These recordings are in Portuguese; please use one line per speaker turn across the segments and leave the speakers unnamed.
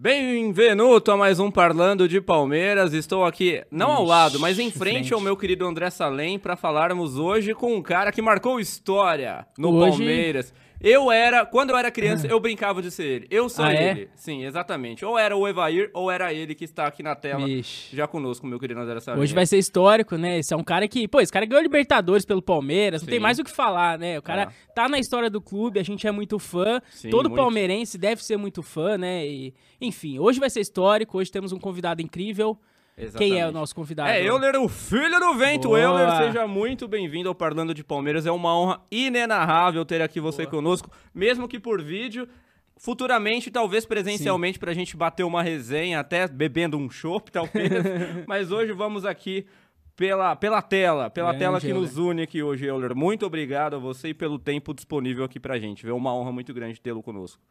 Bem-vindo a mais um Parlando de Palmeiras. Estou aqui, não ao lado, mas em frente,
frente.
ao meu querido André Salem para falarmos hoje com um cara que marcou história no
Hoje-
Palmeiras. Eu era, quando eu era criança, eu brincava de ser ele. Eu sou
Ah, é?
ele. Sim, exatamente. Ou era o Evair, ou era ele que está aqui na tela
Vixe.
já conosco, meu querido André Salem.
Hoje vai ser histórico, né? Esse é um cara que, pô, esse cara ganhou Libertadores pelo Palmeiras, não
Sim.
tem mais o que falar, né? O cara
É.
tá na história do clube, a gente é muito fã,
Sim,
todo
muito.
palmeirense deve ser muito fã, né? E, enfim, hoje vai ser histórico, hoje temos um convidado incrível. Quem é
Exatamente.
o nosso convidado?
É, Euler, o filho do vento.
Boa.
Euler, seja muito bem-vindo ao Parlando de Palmeiras. É uma honra inenarrável ter aqui você conosco, mesmo que por vídeo. Futuramente, talvez presencialmente, pra gente bater uma resenha, até bebendo um chopp, talvez. Mas hoje vamos aqui pela, pela tela, pela
Grande,
tela que
Euler.
nos une aqui hoje, Euler. Muito obrigado a você e pelo tempo disponível aqui pra gente. É uma honra muito grande tê-lo conosco.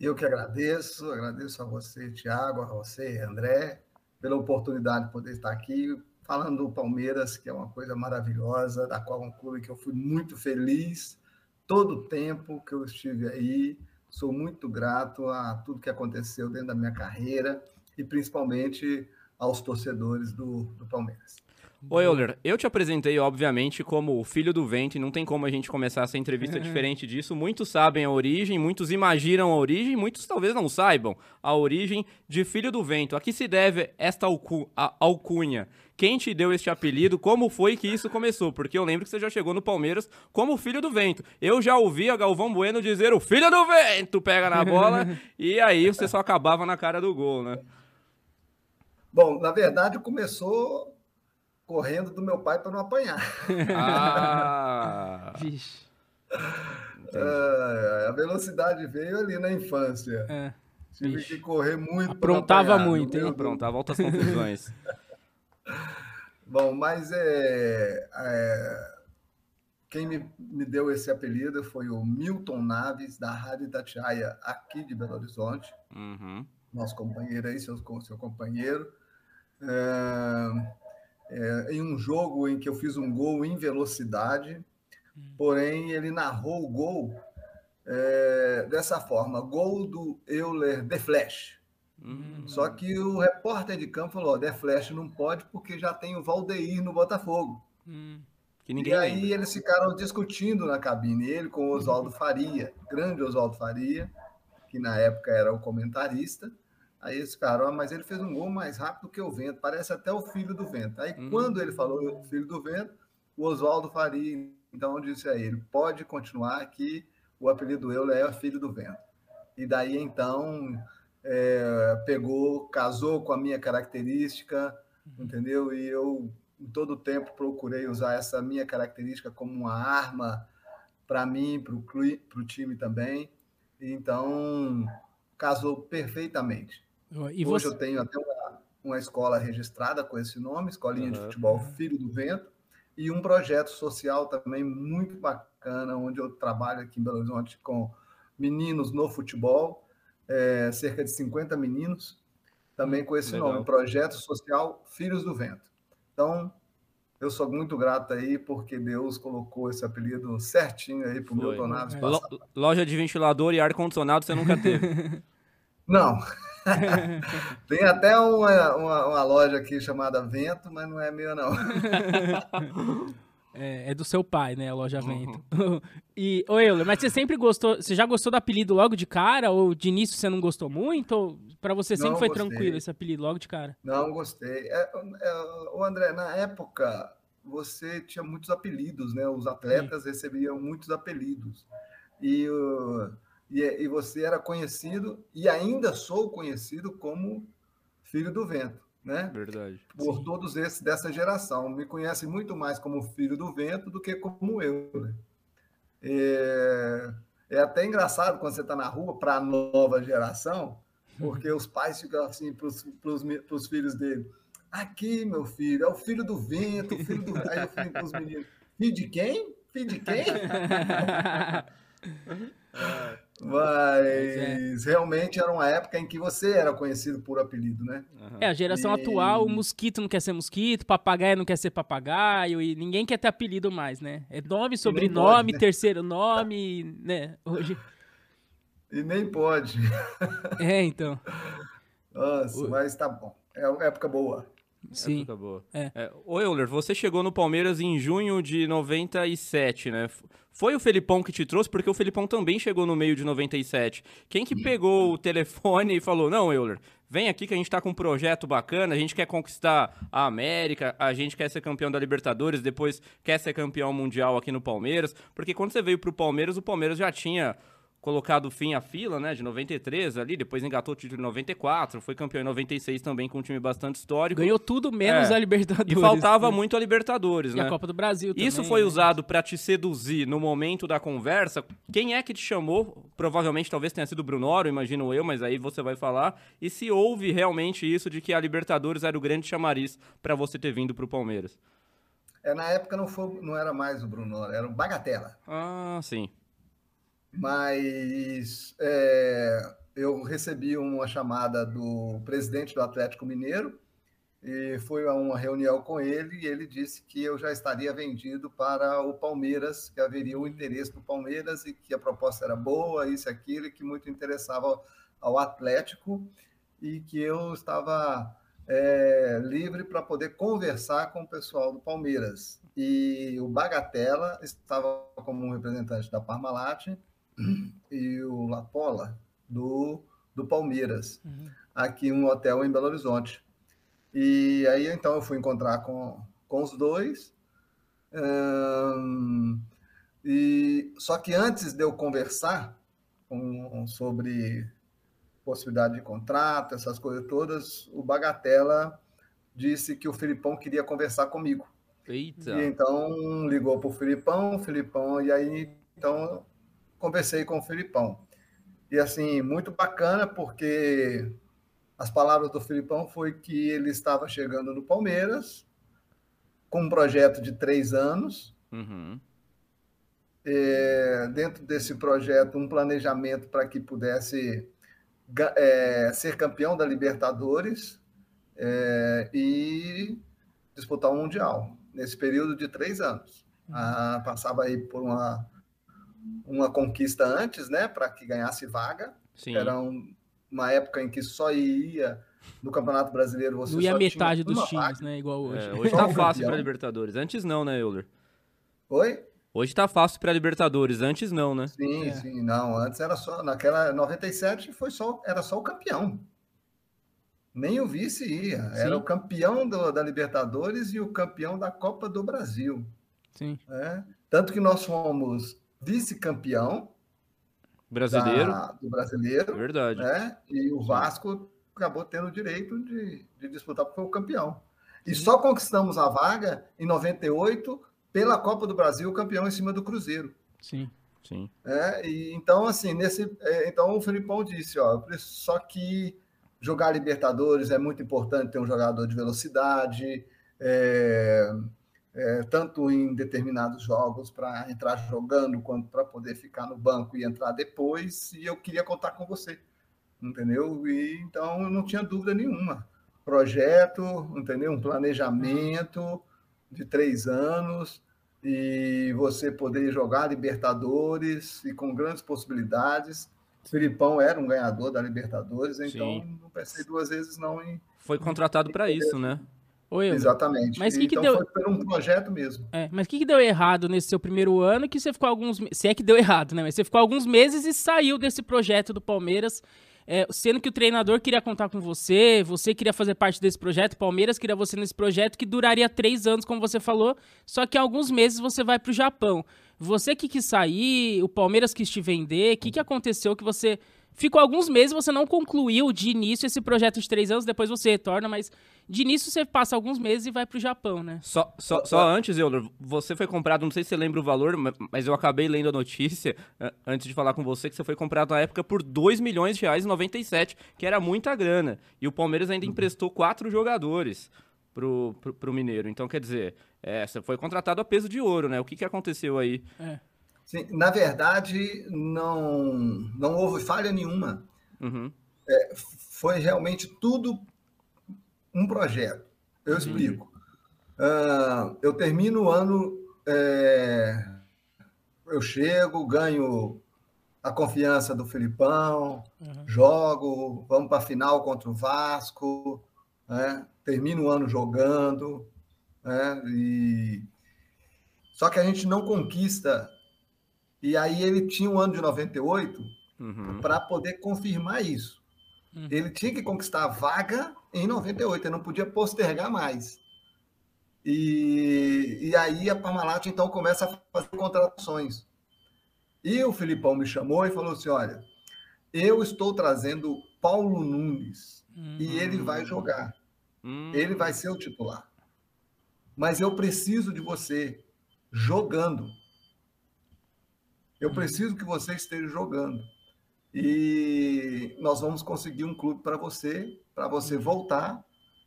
Eu que agradeço, agradeço a você, Tiago, a você, André, pela oportunidade de poder estar aqui falando do Palmeiras, que é uma coisa maravilhosa, da qual é um clube que eu fui muito feliz todo o tempo que eu estive aí. Sou muito grato a tudo que aconteceu dentro da minha carreira e principalmente aos torcedores do, do Palmeiras.
Ô Euler, eu te apresentei, obviamente, como o filho do vento, e não tem como a gente começar essa entrevista diferente disso. Muitos sabem a origem, muitos imaginam a origem, muitos talvez não saibam a origem de Filho do Vento. A que se deve esta alcu a- alcunha? Quem te deu este apelido? Como foi que isso começou? Porque eu lembro que você já chegou no Palmeiras como Filho do Vento. Eu já ouvi a Galvão Bueno dizer o Filho do Vento pega na bola, e aí você só acabava na cara do gol, né?
Bom, na verdade, começou correndo do meu pai para não apanhar.
Ah...
Vixe.
É, a velocidade veio ali na infância.
É.
Tive
Vixe.
que correr muito.
Aprontava
apanhar.
muito, hein?
Pronto, volta às confusões.
Bom, mas é, é, quem me, me deu esse apelido foi o Milton Naves, da Rádio Itatiaia, aqui de Belo Horizonte.
Uhum.
Nosso companheiro aí, seu, seu companheiro. É, é, em um jogo em que eu fiz um gol em velocidade, porém ele narrou o gol é, dessa forma: gol do Euler The Flash.
Hum.
Só que o repórter de campo falou: The Flash não pode porque já tem o Valdeir no Botafogo.
Hum.
Que ninguém
e aí
lembra.
eles ficaram discutindo na cabine, ele com o Oswaldo Faria, grande Oswaldo Faria, que na época era o comentarista. Aí ficaram, ah, mas ele fez um gol mais rápido que o vento, parece até o filho do vento. Aí
Hum.
quando ele falou filho do vento, o Oswaldo Faria então disse a ele: pode continuar que o apelido Euler é filho do vento. E daí então é, pegou, casou com a minha característica, entendeu? E eu em todo tempo procurei usar essa minha característica como uma arma para mim, para o time também. Então, casou perfeitamente.
E
Hoje
você?
eu tenho até uma, uma escola registrada com esse nome, Escolinha de
Aham.
Futebol Filho do Vento, e um projeto social também muito bacana, onde eu trabalho aqui em Belo Horizonte com meninos no futebol, é, cerca de 50 meninos, também com esse
Legal.
nome, Projeto Social Filhos do Vento. Então, eu sou muito grato aí, porque Deus colocou esse apelido certinho aí para o
Foi.
Milton Naves
É.
Lo- loja de ventilador e ar-condicionado você nunca teve.
Não. Tem até uma, uma, uma loja aqui chamada Vento, mas não é minha, não.
É, é do seu pai, né? A loja
Uhum.
Vento. e, ô Euler, mas você sempre gostou. Você já gostou do apelido logo de cara? Ou de início você não gostou muito? Ou pra você sempre
Não
foi
gostei.
tranquilo esse apelido logo de cara?
Não gostei. É, é, o André, na época, você tinha muitos apelidos, né? Os atletas recebiam muitos apelidos. E, o- e, e você era conhecido, e ainda sou conhecido como Filho do Vento, né?
Verdade.
por todos esses dessa geração. Me conhecem muito mais como filho do vento do que como eu. né? É, é até engraçado quando você está na rua para a nova geração, porque os pais ficam assim para os filhos dele. Aqui, meu filho, é o filho do vento, o filho do. Aí eu falei para os meninos: filho de quem? Filho de quem? Mas realmente era uma época em que você era conhecido por apelido, né?
É, a geração
E-
atual, o mosquito não quer ser mosquito, papagaio não quer ser papagaio, e ninguém quer ter apelido mais, né? É nome, sobrenome,
né?
terceiro nome, né? Hoje.
E nem pode.
É, então.
Nossa, mas tá bom. É uma época boa.
Sim.
Época boa.
É.
É, ô Euler, você chegou no Palmeiras em junho de 97, né? Foi o Felipão que te trouxe, porque o Felipão também chegou no meio de 97. Quem que pegou o telefone e falou: Não, Euler, vem aqui que a gente tá com um projeto bacana, a gente quer conquistar a América, a gente quer ser campeão da Libertadores, depois quer ser campeão mundial aqui no Palmeiras. Porque quando você veio pro Palmeiras, o Palmeiras já tinha colocado fim à fila, né, de 93 ali, depois engatou o título em 94, foi campeão em 96 também com um time bastante histórico.
Ganhou tudo menos
É.
a Libertadores.
E faltava
né?
muito a Libertadores,
E
né?
a Copa do Brasil
Isso
também,
foi
né?
usado pra te seduzir no momento da conversa. Quem é que te chamou? Provavelmente talvez tenha sido o Brunoro, imagino eu, mas aí você vai falar. E se houve realmente isso de que a Libertadores era o grande chamariz pra você ter vindo pro Palmeiras?
É, na época não, foi, não era mais o Bruno, era o Bagatela.
Ah, sim.
Mas é, eu recebi uma chamada do presidente do Atlético Mineiro e fui a uma reunião com ele e ele disse que eu já estaria vendido para o Palmeiras, que haveria o interesse do Palmeiras e que a proposta era boa, isso e aquilo, e que muito interessava ao Atlético e que eu estava é, livre para poder conversar com o pessoal do Palmeiras. E o Bagatella estava como um representante da Parmalat e o Lapola do, do Palmeiras,
Uhum.
aqui em um hotel em Belo Horizonte. E aí então eu fui encontrar com, com os dois. E só que antes de eu conversar com- sobre possibilidade de contrato, essas coisas todas, o Bagatella disse que o Filipão queria conversar comigo.
Eita.
E então ligou para o Filipão, Filipão, e aí então conversei com o Filipão. E assim, muito bacana, porque as palavras do Filipão foi que ele estava chegando no Palmeiras com um projeto de três anos.
Uhum.
É, dentro desse projeto, um planejamento para que pudesse ga- é, ser campeão da Libertadores é, e disputar o Mundial, nesse período de três anos. Ah, passava aí por uma, uma conquista antes, né, para que ganhasse vaga.
Sim.
Era um- uma época em que só ia no Campeonato Brasileiro, você
Não ia
só tinha
metade dos
uma
times,
vaga.
né? Igual hoje.
É, hoje tá
o
fácil pra Libertadores. Antes não, né, Euler?
Oi?
Hoje tá fácil pra Libertadores. Antes não, né?
Sim,
É.
sim, não. Antes era só, naquela 97 foi só, era só o campeão. Nem o vice ia. Era
Sim.
o campeão do- da Libertadores e o campeão da Copa do Brasil.
Sim.
né? Tanto que nós fomos vice-campeão
Brasileiro.
da- do brasileiro,
Verdade.
né? E o Vasco acabou tendo o direito de, de disputar porque foi o campeão. E só conquistamos a vaga em 98 pela Copa do Brasil, campeão em cima do Cruzeiro.
Sim.
Sim.
É, e então, assim, nesse. é, então o Felipão disse, ó, só que jogar Libertadores é muito importante ter um jogador de velocidade, é, é, tanto em determinados jogos para entrar jogando, quanto para poder ficar no banco e entrar depois, e eu queria contar com você. Entendeu? E então eu não tinha dúvida nenhuma. Projeto, entendeu? Um planejamento de três anos e você poder jogar Libertadores e com grandes possibilidades. Filipão era um ganhador da Libertadores, então
Sim.
não pensei duas vezes não em
Foi contratado pra isso, né?
Oi, Euler.
exatamente.
Mas que que
então
deu-
foi por um projeto mesmo.
É, mas o que, que deu errado nesse seu primeiro ano que você ficou alguns Se é que deu errado, né? Mas você ficou alguns meses e saiu desse projeto do Palmeiras, é, sendo que o treinador queria contar com você, você queria fazer parte desse projeto, o Palmeiras queria você nesse projeto que duraria três anos, como você falou, só que em alguns meses você vai pro Japão. Você que quis sair, o Palmeiras quis te vender, o que, que aconteceu que você. Ficou alguns meses, você não concluiu de início esse projeto de três anos, depois você retorna, mas de início você passa alguns meses e vai pro Japão, né?
Só, só, só antes, Euler, você foi comprado, não sei se você lembra o valor, ma- mas eu acabei lendo a notícia antes de falar com você que você foi comprado na época por 2 milhões de reais em 97, que era muita grana. E o Palmeiras ainda emprestou quatro jogadores pro, pro, pro Mineiro. Então, quer dizer, é, você foi contratado a peso de ouro, né? O que, que aconteceu aí?
É.
Sim, na verdade, não, não houve falha nenhuma.
Uhum.
Foi realmente tudo um projeto. Eu explico. Ah, eu termino o ano, é, eu chego, ganho a confiança do Filipão, uhum. jogo, vamos para a final contra o Vasco, né? termino o ano jogando, né? e só que a gente não conquista. E aí ele tinha o ano de 98 uhum. para poder confirmar isso. Uhum. Ele tinha que conquistar a vaga em 98, ele não podia postergar mais. E, e aí a Parmalat então começa a fazer contratações. E o Filipão me chamou e falou assim: olha, eu estou trazendo Paulo Nunes uhum. e ele vai jogar. Uhum. Ele vai ser o titular. Mas eu preciso de você jogando. Eu hum. preciso que você esteja jogando. E nós vamos conseguir um clube para você, para você voltar,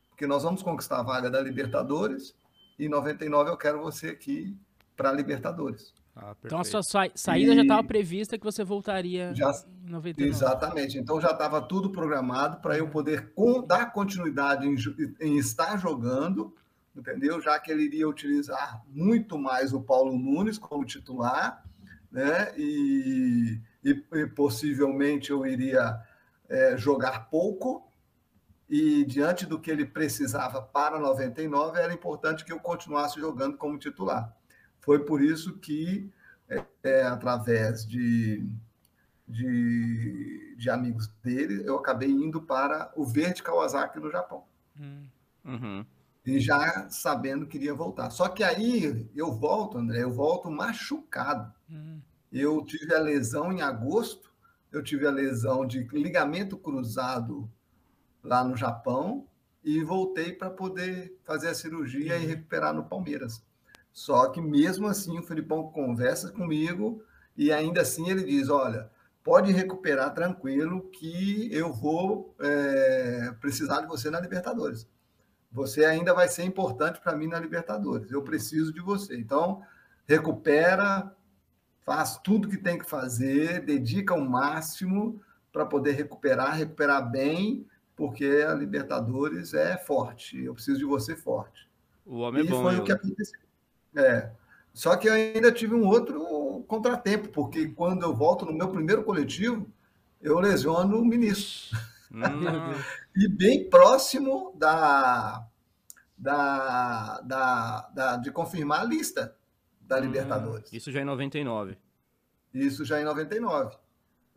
porque nós vamos conquistar a vaga da Libertadores e em 99 eu quero você aqui para a Libertadores.
Ah, então a sua sa saída e... já estava prevista que você voltaria já... em 99.
Exatamente. Então já estava tudo programado para eu poder dar continuidade em, em estar jogando entendeu? Já que ele iria utilizar muito mais o Paulo Nunes como titular, né? E, e, e possivelmente eu iria é, jogar pouco. E diante do que ele precisava para 99, era importante que eu continuasse jogando como titular. Foi por isso que, é, é, através de, de, de, amigos dele, eu acabei indo para o Verde Kawasaki no Japão. Hum. Uhum e já sabendo que iria voltar. Só que aí eu volto, André, eu volto machucado. Hum. Eu tive a lesão em agosto, eu tive a lesão de ligamento cruzado lá no Japão e voltei para poder fazer a cirurgia e uhum. recuperar no Palmeiras. Só que mesmo assim o Felipão conversa comigo e ainda assim ele diz: olha, pode recuperar tranquilo que eu vou é, precisar de você na Libertadores você ainda vai ser importante para mim na Libertadores. Eu preciso de você. Então, recupera, faz tudo que tem que fazer, dedica o máximo para poder recuperar, recuperar bem, porque a Libertadores é forte. Eu preciso de você forte.
O homem é
e
bom.
foi eu... o que aconteceu. É. Só que eu ainda tive um outro contratempo, porque quando eu volto no meu primeiro coletivo, eu lesiono o ministro. Hum. e bem próximo da, da, da, da, de confirmar a lista da hum, Libertadores.
Isso já em 99.
Isso já em 99.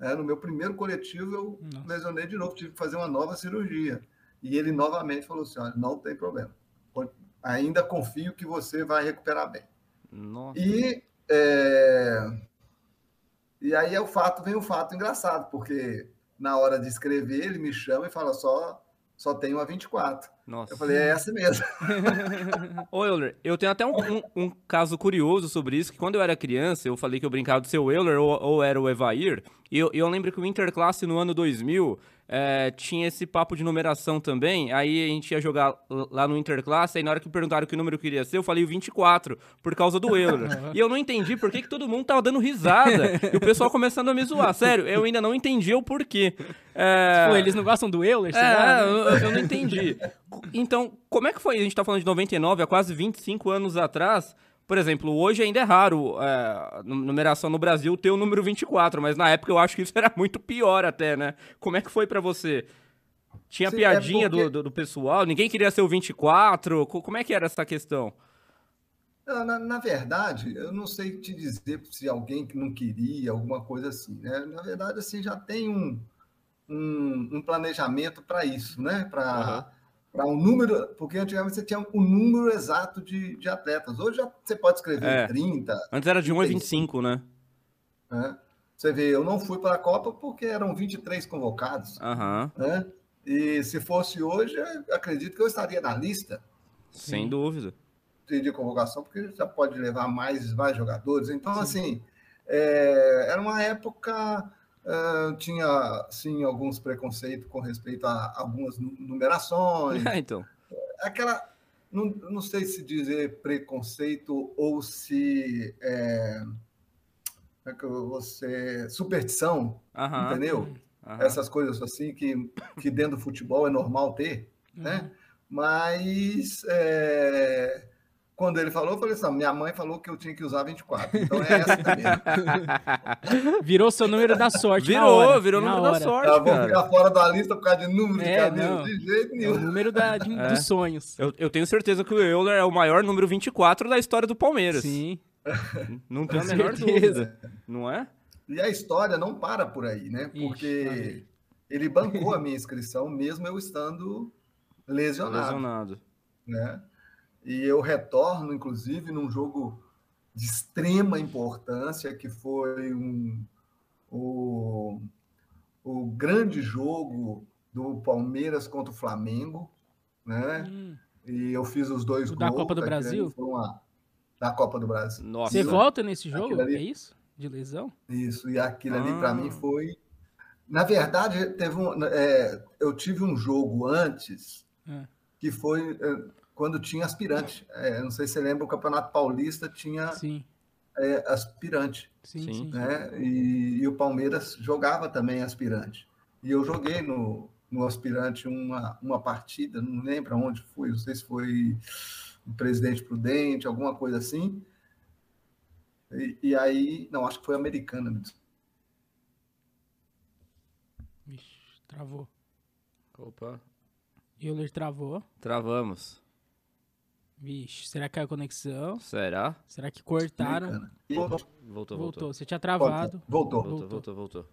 É, no meu primeiro coletivo, eu Nossa. lesionei de novo, tive que fazer uma nova cirurgia. E ele novamente falou assim: olha, não tem problema. Ainda confio que você vai recuperar bem. Nossa. E, é... e aí é o fato, vem o fato engraçado, porque na hora de escrever, ele me chama e fala só só tem uma 24. Nossa. Eu falei, é essa mesmo.
Ô, Euler, eu tenho até um, um, um, caso curioso sobre isso, que quando eu era criança, eu falei que eu brincava de ser o Euler ou, ou era o Evair, e eu, eu lembro que o Interclasse no ano 2000 é, tinha esse papo de numeração também. Aí a gente ia jogar lá no Interclasse, aí na hora que perguntaram que número queria ser, eu falei o 24, por causa do euro. e eu não entendi por que, que todo mundo tava dando risada. e o pessoal começando a me zoar. Sério, eu ainda não entendi o porquê.
É... Tipo, eles não gostam do Euler?
É, eu, eu não entendi. Então, como é que foi? A gente tá falando de 99, há quase 25 anos atrás. Por exemplo, hoje ainda é raro é, numeração no Brasil ter o número 24, mas na época eu acho que isso era muito pior até, né? Como é que foi para você? Tinha Sim, é piadinha é porque... do, do, do, pessoal? Ninguém queria ser o 24? Como é que era essa questão?
Na, na, verdade, eu não sei te dizer se alguém que não queria, alguma coisa assim, né? Na verdade, assim, já tem um, um, um planejamento para isso, né? Para... Uhum para um número, porque antigamente você tinha um número exato de, de atletas. Hoje já, você pode escrever é. 30.
Antes era de 1 a 25, né?
É. Você vê, eu não fui para a Copa porque eram 23 convocados. Uhum. Né? E se fosse hoje, acredito que eu estaria na lista.
Sem de, dúvida.
De, de, convocação, porque já pode levar mais, mais jogadores. Então, Sim. assim, é, era uma época Uh, tinha, sim, alguns preconceitos com respeito a algumas numerações.
É, então.
Aquela, não, não sei se dizer preconceito ou se é, é que você superstição, entendeu? Essas coisas assim que, que dentro do futebol é normal ter, né? Uhum. Mas é, quando ele falou, eu falei assim: minha mãe falou que eu tinha que usar 24. Então é essa também.
virou seu número da sorte.
Virou,
hora,
virou o número
hora.
da sorte.
Eu vou
cara.
ficar fora da lista por causa de número
É,
de cabelo,
não.
de jeito
É
nenhum.
o número da, de-
É.
dos sonhos.
Eu, eu tenho certeza que o Euler é o maior número 24 da história do Palmeiras.
Sim.
Não tenho a menor
certeza.
dúvida. Não é?
E a história não para por aí, né?
Ixi,
Porque
amém.
ele bancou a minha inscrição, mesmo eu estando lesionado.
Lesionado.
né? E eu retorno, inclusive, num jogo de extrema importância, que foi um, o, o grande jogo do Palmeiras contra o Flamengo, né?
Hum.
E eu fiz os dois
O
gols.
da Copa do Brasil?
uma- da Copa do Brasil.
Nossa.
Você volta nesse jogo?
Ali-
É isso? De lesão?
Isso, e aquilo ali para
Ah.
mim foi. Na verdade, teve um, é, eu tive um jogo antes
É.
que foi é, quando tinha aspirante. É, não sei se você lembra, o Campeonato Paulista tinha
Sim,
é, aspirante,
sim,
Sim.
sim.
né? E, e o Palmeiras jogava também aspirante. E eu joguei no, no aspirante uma, uma partida, não lembro onde foi, não sei se foi o Presidente Prudente, alguma coisa assim. E, e aí, não, acho que foi americana. me
Vixe, travou.
Opa.
Euler travou.
Travamos.
Vixe, será que caiu a conexão?
Será?
Será que cortaram?
Voltou.
Voltou, voltou.
Voltou. Você tinha travado.
Voltou.
Voltou, voltou, voltou.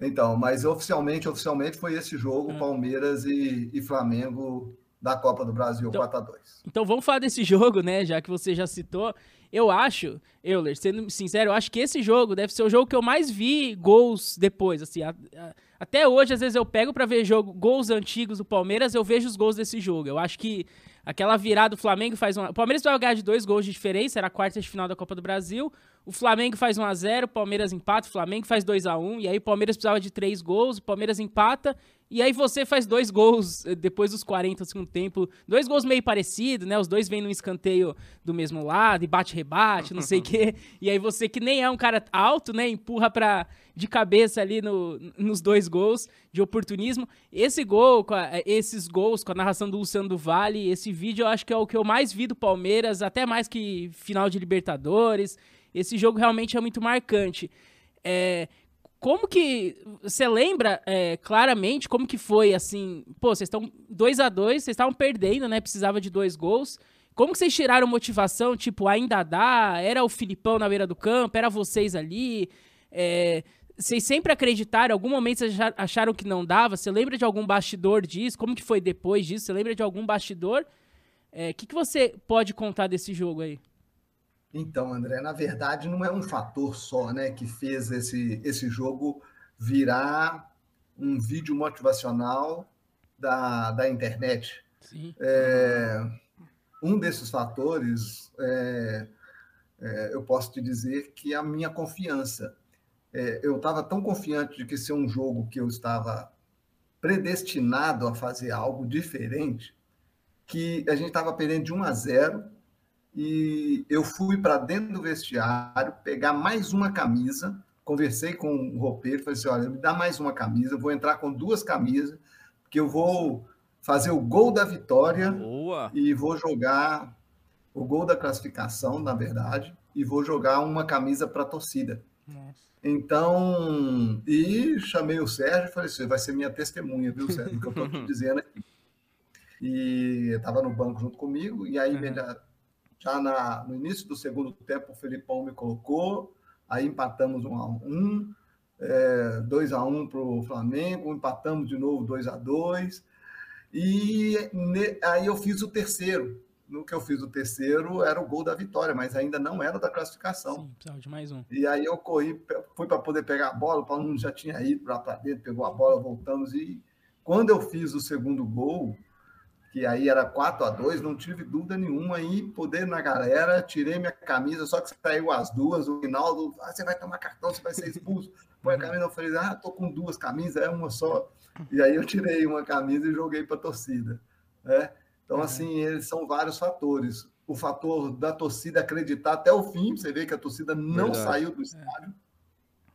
Então, mas oficialmente, oficialmente foi esse jogo,
É.
Palmeiras e, e Flamengo da Copa do Brasil,
Então-
4x2.
Então vamos falar desse jogo, né? Já que você já citou. Eu acho, Euler, sendo sincero, eu acho que esse jogo deve ser o jogo que eu mais vi gols depois. Assim, a- a- até hoje, às vezes, eu pego pra ver jogo, gols antigos do Palmeiras, eu vejo os gols desse jogo. Eu acho que aquela virada do Flamengo faz uma. O Palmeiras vai ganhar de dois gols de diferença, era a quarta de final da Copa do Brasil. O Flamengo faz 1x0, o Palmeiras empata, o Flamengo faz 2x1, e aí o Palmeiras precisava de três gols, o Palmeiras empata, e aí você faz dois gols eh, depois dos 40 do segundo tempo. Dois gols meio parecidos, né? Os dois vêm num escanteio do mesmo lado, e bate-rebate, não sei o quê. E aí você, que nem é um cara alto, né? Empurra pra, de cabeça ali no, nos dois gols de oportunismo. Esse gol, com a- esses gols com a narração do Luciano do Vale, esse vídeo eu acho que é o que eu mais vi do Palmeiras, até mais que final de Libertadores. Esse jogo realmente é muito marcante. É, como que. Você lembra é, claramente como que foi assim? Pô, vocês estão 2 a 2 vocês estavam perdendo, né? Precisava de dois gols. Como que vocês tiraram motivação? Tipo, ainda dá? Era o Filipão na beira do campo? Era vocês ali? É, vocês sempre acreditaram? Em algum momento vocês acha- acharam que não dava? Você lembra de algum bastidor disso? Como que foi depois disso? Você lembra de algum bastidor? O que, que você pode contar desse jogo aí?
Então, André, na verdade, não é um fator só né, que fez esse, esse jogo virar um vídeo motivacional da, da internet.
Sim.
É, um desses fatores, é, é, eu posso te dizer que a minha confiança. É, eu estava tão confiante de que ser um jogo que eu estava predestinado a fazer algo diferente, que a gente estava perdendo de 1 a 0 e eu fui para dentro do vestiário pegar mais uma camisa, conversei com o roupeiro, falei assim, olha, me dá mais uma camisa, eu vou entrar com duas camisas, porque eu vou fazer o gol da vitória
Boa.
e vou jogar o gol da classificação, na verdade, e vou jogar uma camisa para a torcida.
Nossa.
Então, e chamei o Sérgio e falei assim, vai ser minha testemunha, viu, Sérgio, do que eu estou te dizendo aqui. E estava no banco junto comigo, e aí,
Uhum.
Já, na, no início do segundo tempo, o Felipão me colocou, aí empatamos um a um, é, 2 a 1 para o Flamengo, empatamos de novo 2 a 2 e ne- aí eu fiz o terceiro. No que eu fiz o terceiro era o gol da vitória, mas ainda não era da classificação.
Sim, precisava de mais um.
E aí eu corri, fui para poder pegar a bola, o Paulo já tinha ido lá para dentro, pegou a bola, voltamos. E quando eu fiz o segundo gol, que aí era 4 a 2 não tive dúvida nenhuma aí, poder na galera, tirei minha camisa, só que saiu as duas, o Rinaldo, ah, você vai tomar cartão, você vai ser expulso. Põe a camisa, eu falei, ah, tô com duas camisas, é uma só. E aí eu tirei uma camisa e joguei para a torcida, né? Então, assim, eles são vários fatores. O fator da torcida acreditar até o fim, você vê que a torcida não
Verdade.
saiu do estádio,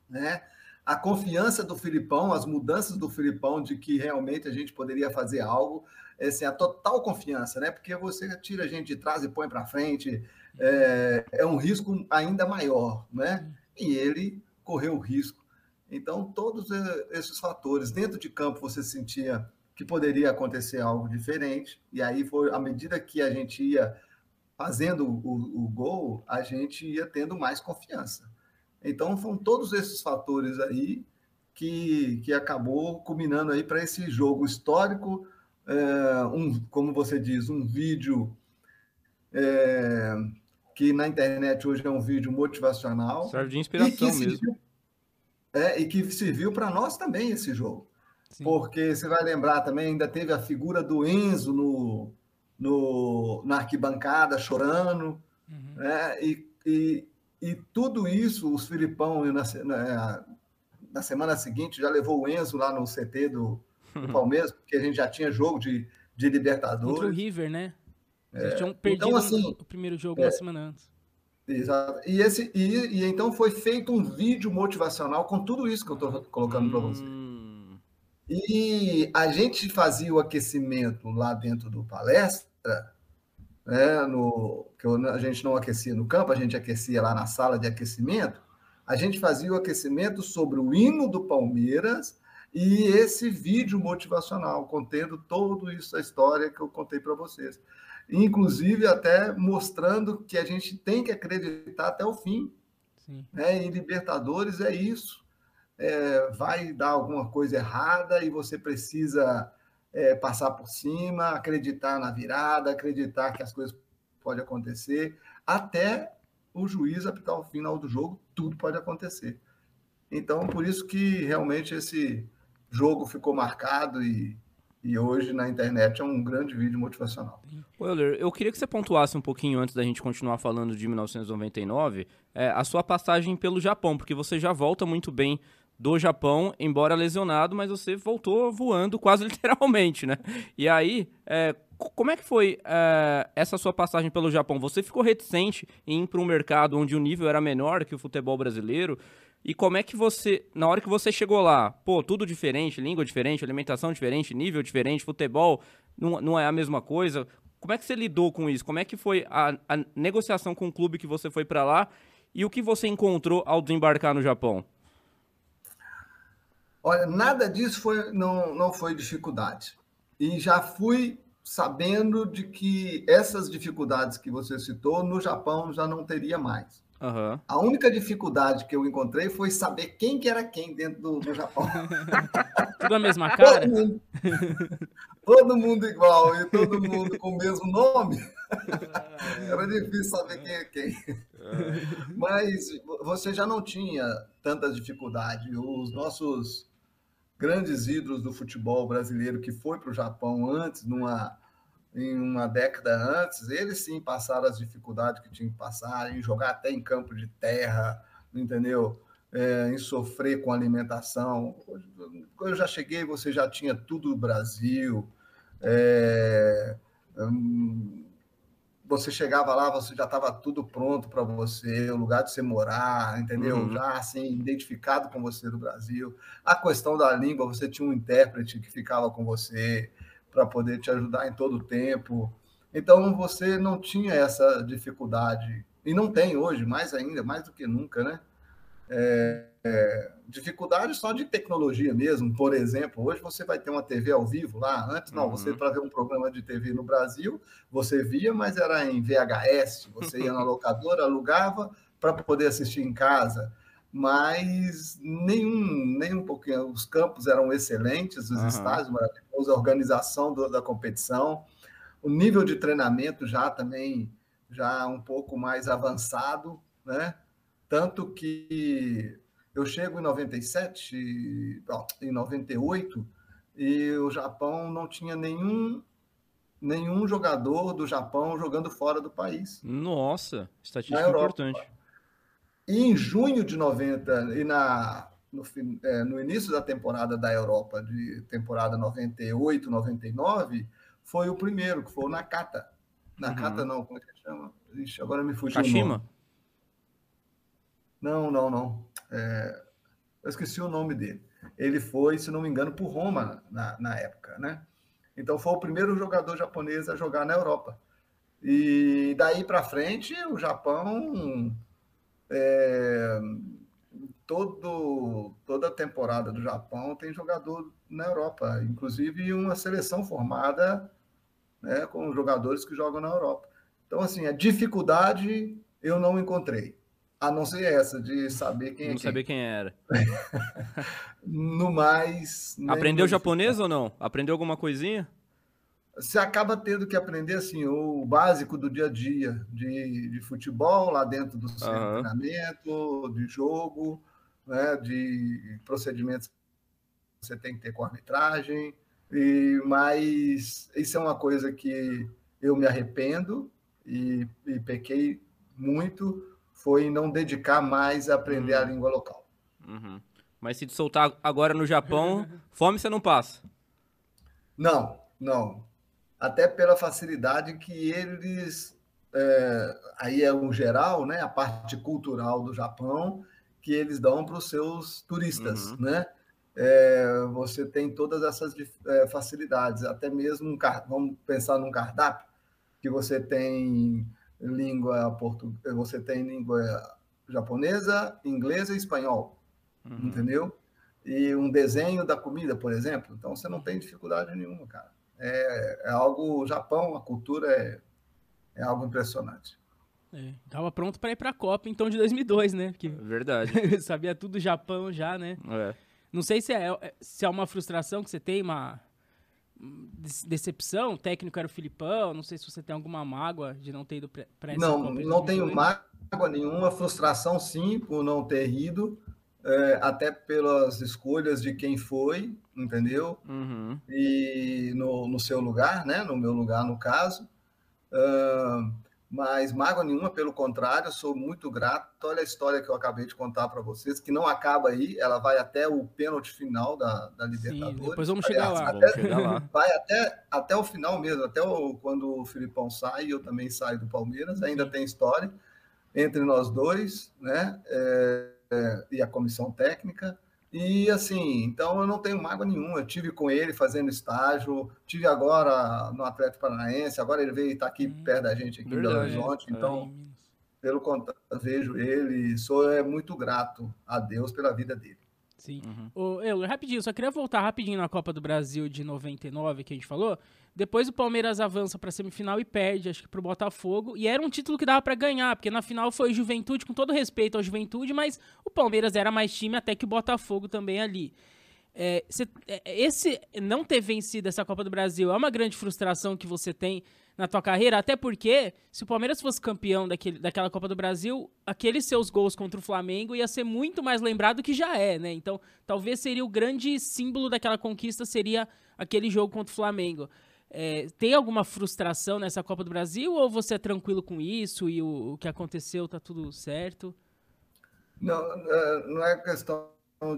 né? A confiança do Filipão, as mudanças do Filipão de que realmente a gente poderia fazer algo. Assim, a total confiança, né? Porque você tira a gente de trás e põe para frente, é, é, um risco ainda maior, né? E ele correu o risco. Então, todos esses fatores, dentro de campo você sentia que poderia acontecer algo diferente, e aí foi à medida que a gente ia fazendo o, o gol, a gente ia tendo mais confiança. Então, foram todos esses fatores aí que, que acabou culminando aí para esse jogo histórico, é, um, como você diz, um vídeo é, que na internet hoje é um vídeo motivacional.
Serve de inspiração mesmo.
Serviu, é, e que serviu para nós também esse jogo. Sim. Porque você vai lembrar também, ainda teve a figura do Enzo no, no, na arquibancada chorando, uhum. né? e, e, e, tudo isso, os Filipão, na, na, na, semana seguinte, já levou o Enzo lá no CT do, do Palmeiras, porque a gente já tinha jogo de, de Libertadores. Contra
o River, né? Eles é, tinham perdido então, assim, o primeiro jogo é, uma semana antes.
Exato. E, esse, e, e, então foi feito um vídeo motivacional com tudo isso que eu estou colocando hum. para você. E a gente fazia o aquecimento lá dentro do palestra, né, no, que a gente não aquecia no campo, a gente aquecia lá na sala de aquecimento. A gente fazia o aquecimento sobre o hino do Palmeiras e esse vídeo motivacional, contendo toda isso, a história que eu contei para vocês. Inclusive, até mostrando que a gente tem que acreditar até o fim. Sim. Né? Em Libertadores é isso é, vai dar alguma coisa errada e você precisa é, passar por cima, acreditar na virada, acreditar que as coisas podem acontecer, até o juiz apitar o final do jogo, tudo pode acontecer. Então, por isso que realmente esse jogo ficou marcado e, e hoje na internet é um grande vídeo motivacional.
Euler, eu queria que você pontuasse um pouquinho antes da gente continuar falando de 1999, é, a sua passagem pelo Japão, porque você já volta muito bem do Japão, embora lesionado, mas você voltou voando quase literalmente, né? E aí, é, como é que foi é, essa sua passagem pelo Japão? Você ficou reticente em ir para um mercado onde o nível era menor que o futebol brasileiro? E como é que você, na hora que você chegou lá, pô, tudo diferente, língua diferente, alimentação diferente, nível diferente, futebol não, não é a mesma coisa. Como é que você lidou com isso? Como é que foi a, a negociação com o clube que você foi para lá e o que você encontrou ao desembarcar no Japão?
Olha, nada disso foi, não, não foi dificuldade. E já fui sabendo de que essas dificuldades que você citou, no Japão já não teria mais. Uhum. A única dificuldade que eu encontrei foi saber quem que era quem dentro do, do Japão.
Tudo a mesma cara?
Todo mundo, todo mundo, igual e todo mundo com o mesmo nome. era difícil saber quem é quem. Mas você já não tinha tanta dificuldade. Os nossos grandes ídolos do futebol brasileiro que foi para o Japão antes, numa, em uma década antes, eles sim passaram as dificuldades que tinham que passar, em jogar até em campo de terra, entendeu? É, em sofrer com alimentação. Quando eu já cheguei, você já tinha tudo do Brasil. É, hum, você chegava lá, você já estava tudo pronto para você, o lugar de você morar, entendeu? Uhum. Já assim, identificado com você do Brasil. A questão da língua, você tinha um intérprete que ficava com você para poder te ajudar em todo o tempo. Então você não tinha essa dificuldade, e não tem hoje, mais ainda, mais do que nunca, né? É, é, dificuldade só de tecnologia mesmo. Por exemplo, hoje você vai ter uma TV ao vivo lá. Antes, não, uhum. você para ver um programa de TV no Brasil, você via, mas era em VHS. Você ia na locadora, alugava para poder assistir em casa. Mas nenhum, nem um pouquinho. Os campos eram excelentes, os uhum. estádios maravilhosos, a organização do, da competição, o nível de treinamento já também já um pouco mais avançado, né? Tanto que eu chego em 97, em 98, e o Japão não tinha nenhum nenhum jogador do Japão jogando fora do país.
Nossa, estatística importante.
E em junho de 90, e na, no, é, no, início da temporada da Europa, de temporada 98, 99, foi o primeiro, que foi o Nakata. Nakata uhum. não, como é que chama? Ixi, agora me fugiu Kashima? Não, não, não. É, eu esqueci o nome dele. Ele foi, se não me engano, por Roma na, na época, né? Então foi o primeiro jogador japonês a jogar na Europa. E daí para frente, o Japão é, todo, toda a temporada do Japão tem jogador na Europa, inclusive uma seleção formada né, com jogadores que jogam na Europa. Então, assim, a dificuldade eu não encontrei, a não ser essa de saber quem é
Não
quem.
saber quem era.
No mais.
Aprendeu japonês ou não? Aprendeu alguma coisinha?
Você acaba tendo que aprender assim o básico do dia a dia de, de futebol lá dentro do seu
Aham.
treinamento, de jogo, né, de procedimentos que você tem que ter com a arbitragem. E mas isso é uma coisa que eu me arrependo e, e pequei muito foi não dedicar mais a aprender a língua local.
Uhum. Mas se te soltar agora no Japão, fome você não passa.
Não, não. Até pela facilidade que eles. é, aí é o geral, né? A parte cultural do Japão, que eles dão para os seus turistas,
Uhum.
né? É, você tem todas essas é, facilidades, até mesmo um vamos pensar num cardápio que você tem língua portu... você tem língua japonesa, inglesa e espanhol
Uhum.
entendeu? E um desenho da comida, por exemplo. Então você não tem dificuldade nenhuma, cara. É, é algo, o Japão, a cultura é, é algo impressionante.
É, tava pronto pra ir pra Copa, então, de 2002, né? Porque
Verdade.
sabia tudo do Japão já, né?
É.
Não sei se é, se é uma frustração que você tem, uma de- decepção. O técnico era o Filipão. Não sei se você tem alguma mágoa de não ter ido pra essa
Não,
Copa de
não tenho
2002.
mágoa nenhuma, frustração sim por não ter ido, é, até pelas escolhas de quem foi, entendeu?
Uhum.
e no, no seu lugar, né? no meu lugar, no caso. Ah, mas mágoa nenhuma, pelo contrário, eu sou muito grato. Olha a história que eu acabei de contar para vocês, que não acaba aí, ela vai até o pênalti final da, da Libertadores.
depois vamos chegar
Aliás,
lá.
até-
Vamos chegar lá.
vai até, até o final mesmo, até o, quando o Filipão sai, eu também saio do Palmeiras, ainda tem história entre nós dois, né? É, é, e a comissão técnica. E assim, então eu não tenho mágoa nenhuma. Eu tive com ele fazendo estágio, tive agora no Atlético Paranaense, agora ele veio estar aqui
Hum,
perto da gente aqui em Belo
verdade,
Horizonte,
é.
então pelo contrário, vejo ele, sou é, muito grato a Deus pela vida dele.
Sim.
Uhum.
Ô, Euler, rapidinho, só queria voltar rapidinho na Copa do Brasil de 99 que a gente falou. Depois o Palmeiras avança pra semifinal e perde, acho que pro Botafogo. E era um título que dava pra ganhar, porque na final foi Juventude, com todo respeito ao Juventude, mas o Palmeiras era mais time até que o Botafogo também ali. É, cê- é, esse não ter vencido essa Copa do Brasil é uma grande frustração que você tem na tua carreira, até porque se o Palmeiras fosse campeão daquele, daquela Copa do Brasil, aqueles seus gols contra o Flamengo ia ser muito mais lembrado que já é, né? Então, talvez seria o grande símbolo daquela conquista seria aquele jogo contra o Flamengo. É, tem alguma frustração nessa Copa do Brasil ou você é tranquilo com isso e o, o que aconteceu tá tudo certo?
Não, é, não é questão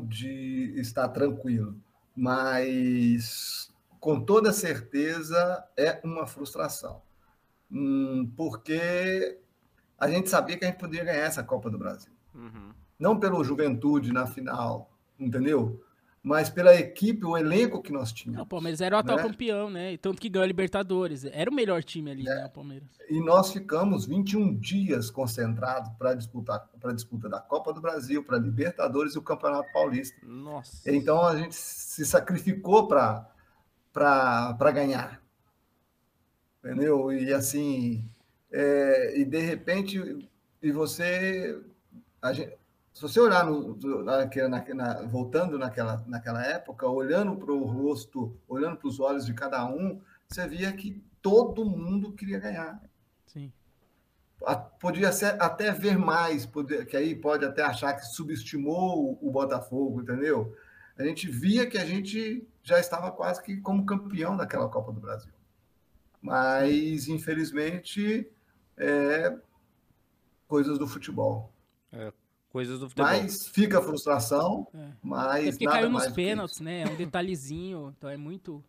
de estar tranquilo, mas com toda certeza é uma frustração. Hum, porque a gente sabia que a gente podia ganhar essa Copa do Brasil.
Uhum.
Não pelo Juventude na final, entendeu? Mas pela equipe, o elenco que nós
Não,
tínhamos.
o Palmeiras era o atual
Né?
campeão, né? E Tanto que ganhou a Libertadores. Era o melhor time ali, né? O Palmeiras.
E nós ficamos 21 dias concentrados para disputar para a disputa da Copa do Brasil, para Libertadores e o Campeonato Paulista.
Nossa.
Então a gente se sacrificou para para ganhar, entendeu? E assim, é, e de repente, e você, a gente, se você olhar no, naquela, na, voltando naquela, naquela época, olhando para o rosto, olhando para os olhos de cada um, você via que todo mundo queria ganhar.
Sim.
A- Podia ser, até ver mais, poder, que aí pode até achar que subestimou o, o Botafogo, entendeu? A gente via que a gente já estava quase que como campeão daquela Copa do Brasil. Mas, infelizmente, é coisas do futebol.
Coisas do futebol.
Mas fica a frustração,
É.
mas
É porque
nada
caiu nos
mais do que
pênaltis, né? É um detalhezinho. Então é muito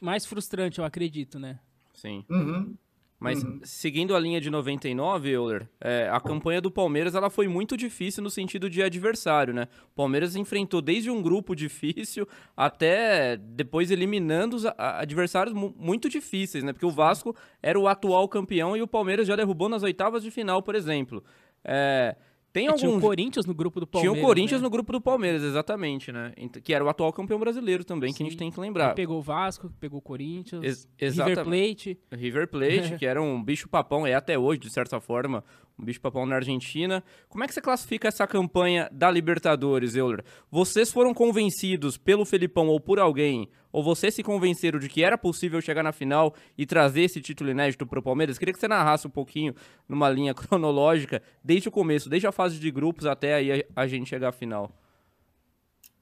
mais frustrante, eu acredito, né?
Sim.
Uhum.
Mas uhum. seguindo a linha de 99, Euler, é, a campanha do Palmeiras ela foi muito difícil no sentido de adversário, né? O Palmeiras enfrentou desde um grupo difícil até depois eliminando os adversários muito difíceis, né? Porque o Vasco era o atual campeão e o Palmeiras já derrubou nas oitavas de final, por exemplo. É, tem é, algum... Tinha
o Corinthians no grupo do Palmeiras.
Tinha o Corinthians né? no grupo do Palmeiras, exatamente, né? Que era o atual campeão brasileiro também, Sim. que a gente tem que lembrar. Ele
pegou o Vasco, pegou o Corinthians, Ex River Plate.
River Plate, que era um bicho-papão, é até hoje, de certa forma, bicho-papão na Argentina. Como é que você classifica essa campanha da Libertadores, Euler? Vocês foram convencidos pelo Felipão ou por alguém ou vocês se convenceram de que era possível chegar na final e trazer esse título inédito para o Palmeiras? Queria que você narrasse um pouquinho numa linha cronológica, desde o começo, desde a fase de grupos até aí a, gente chegar à final.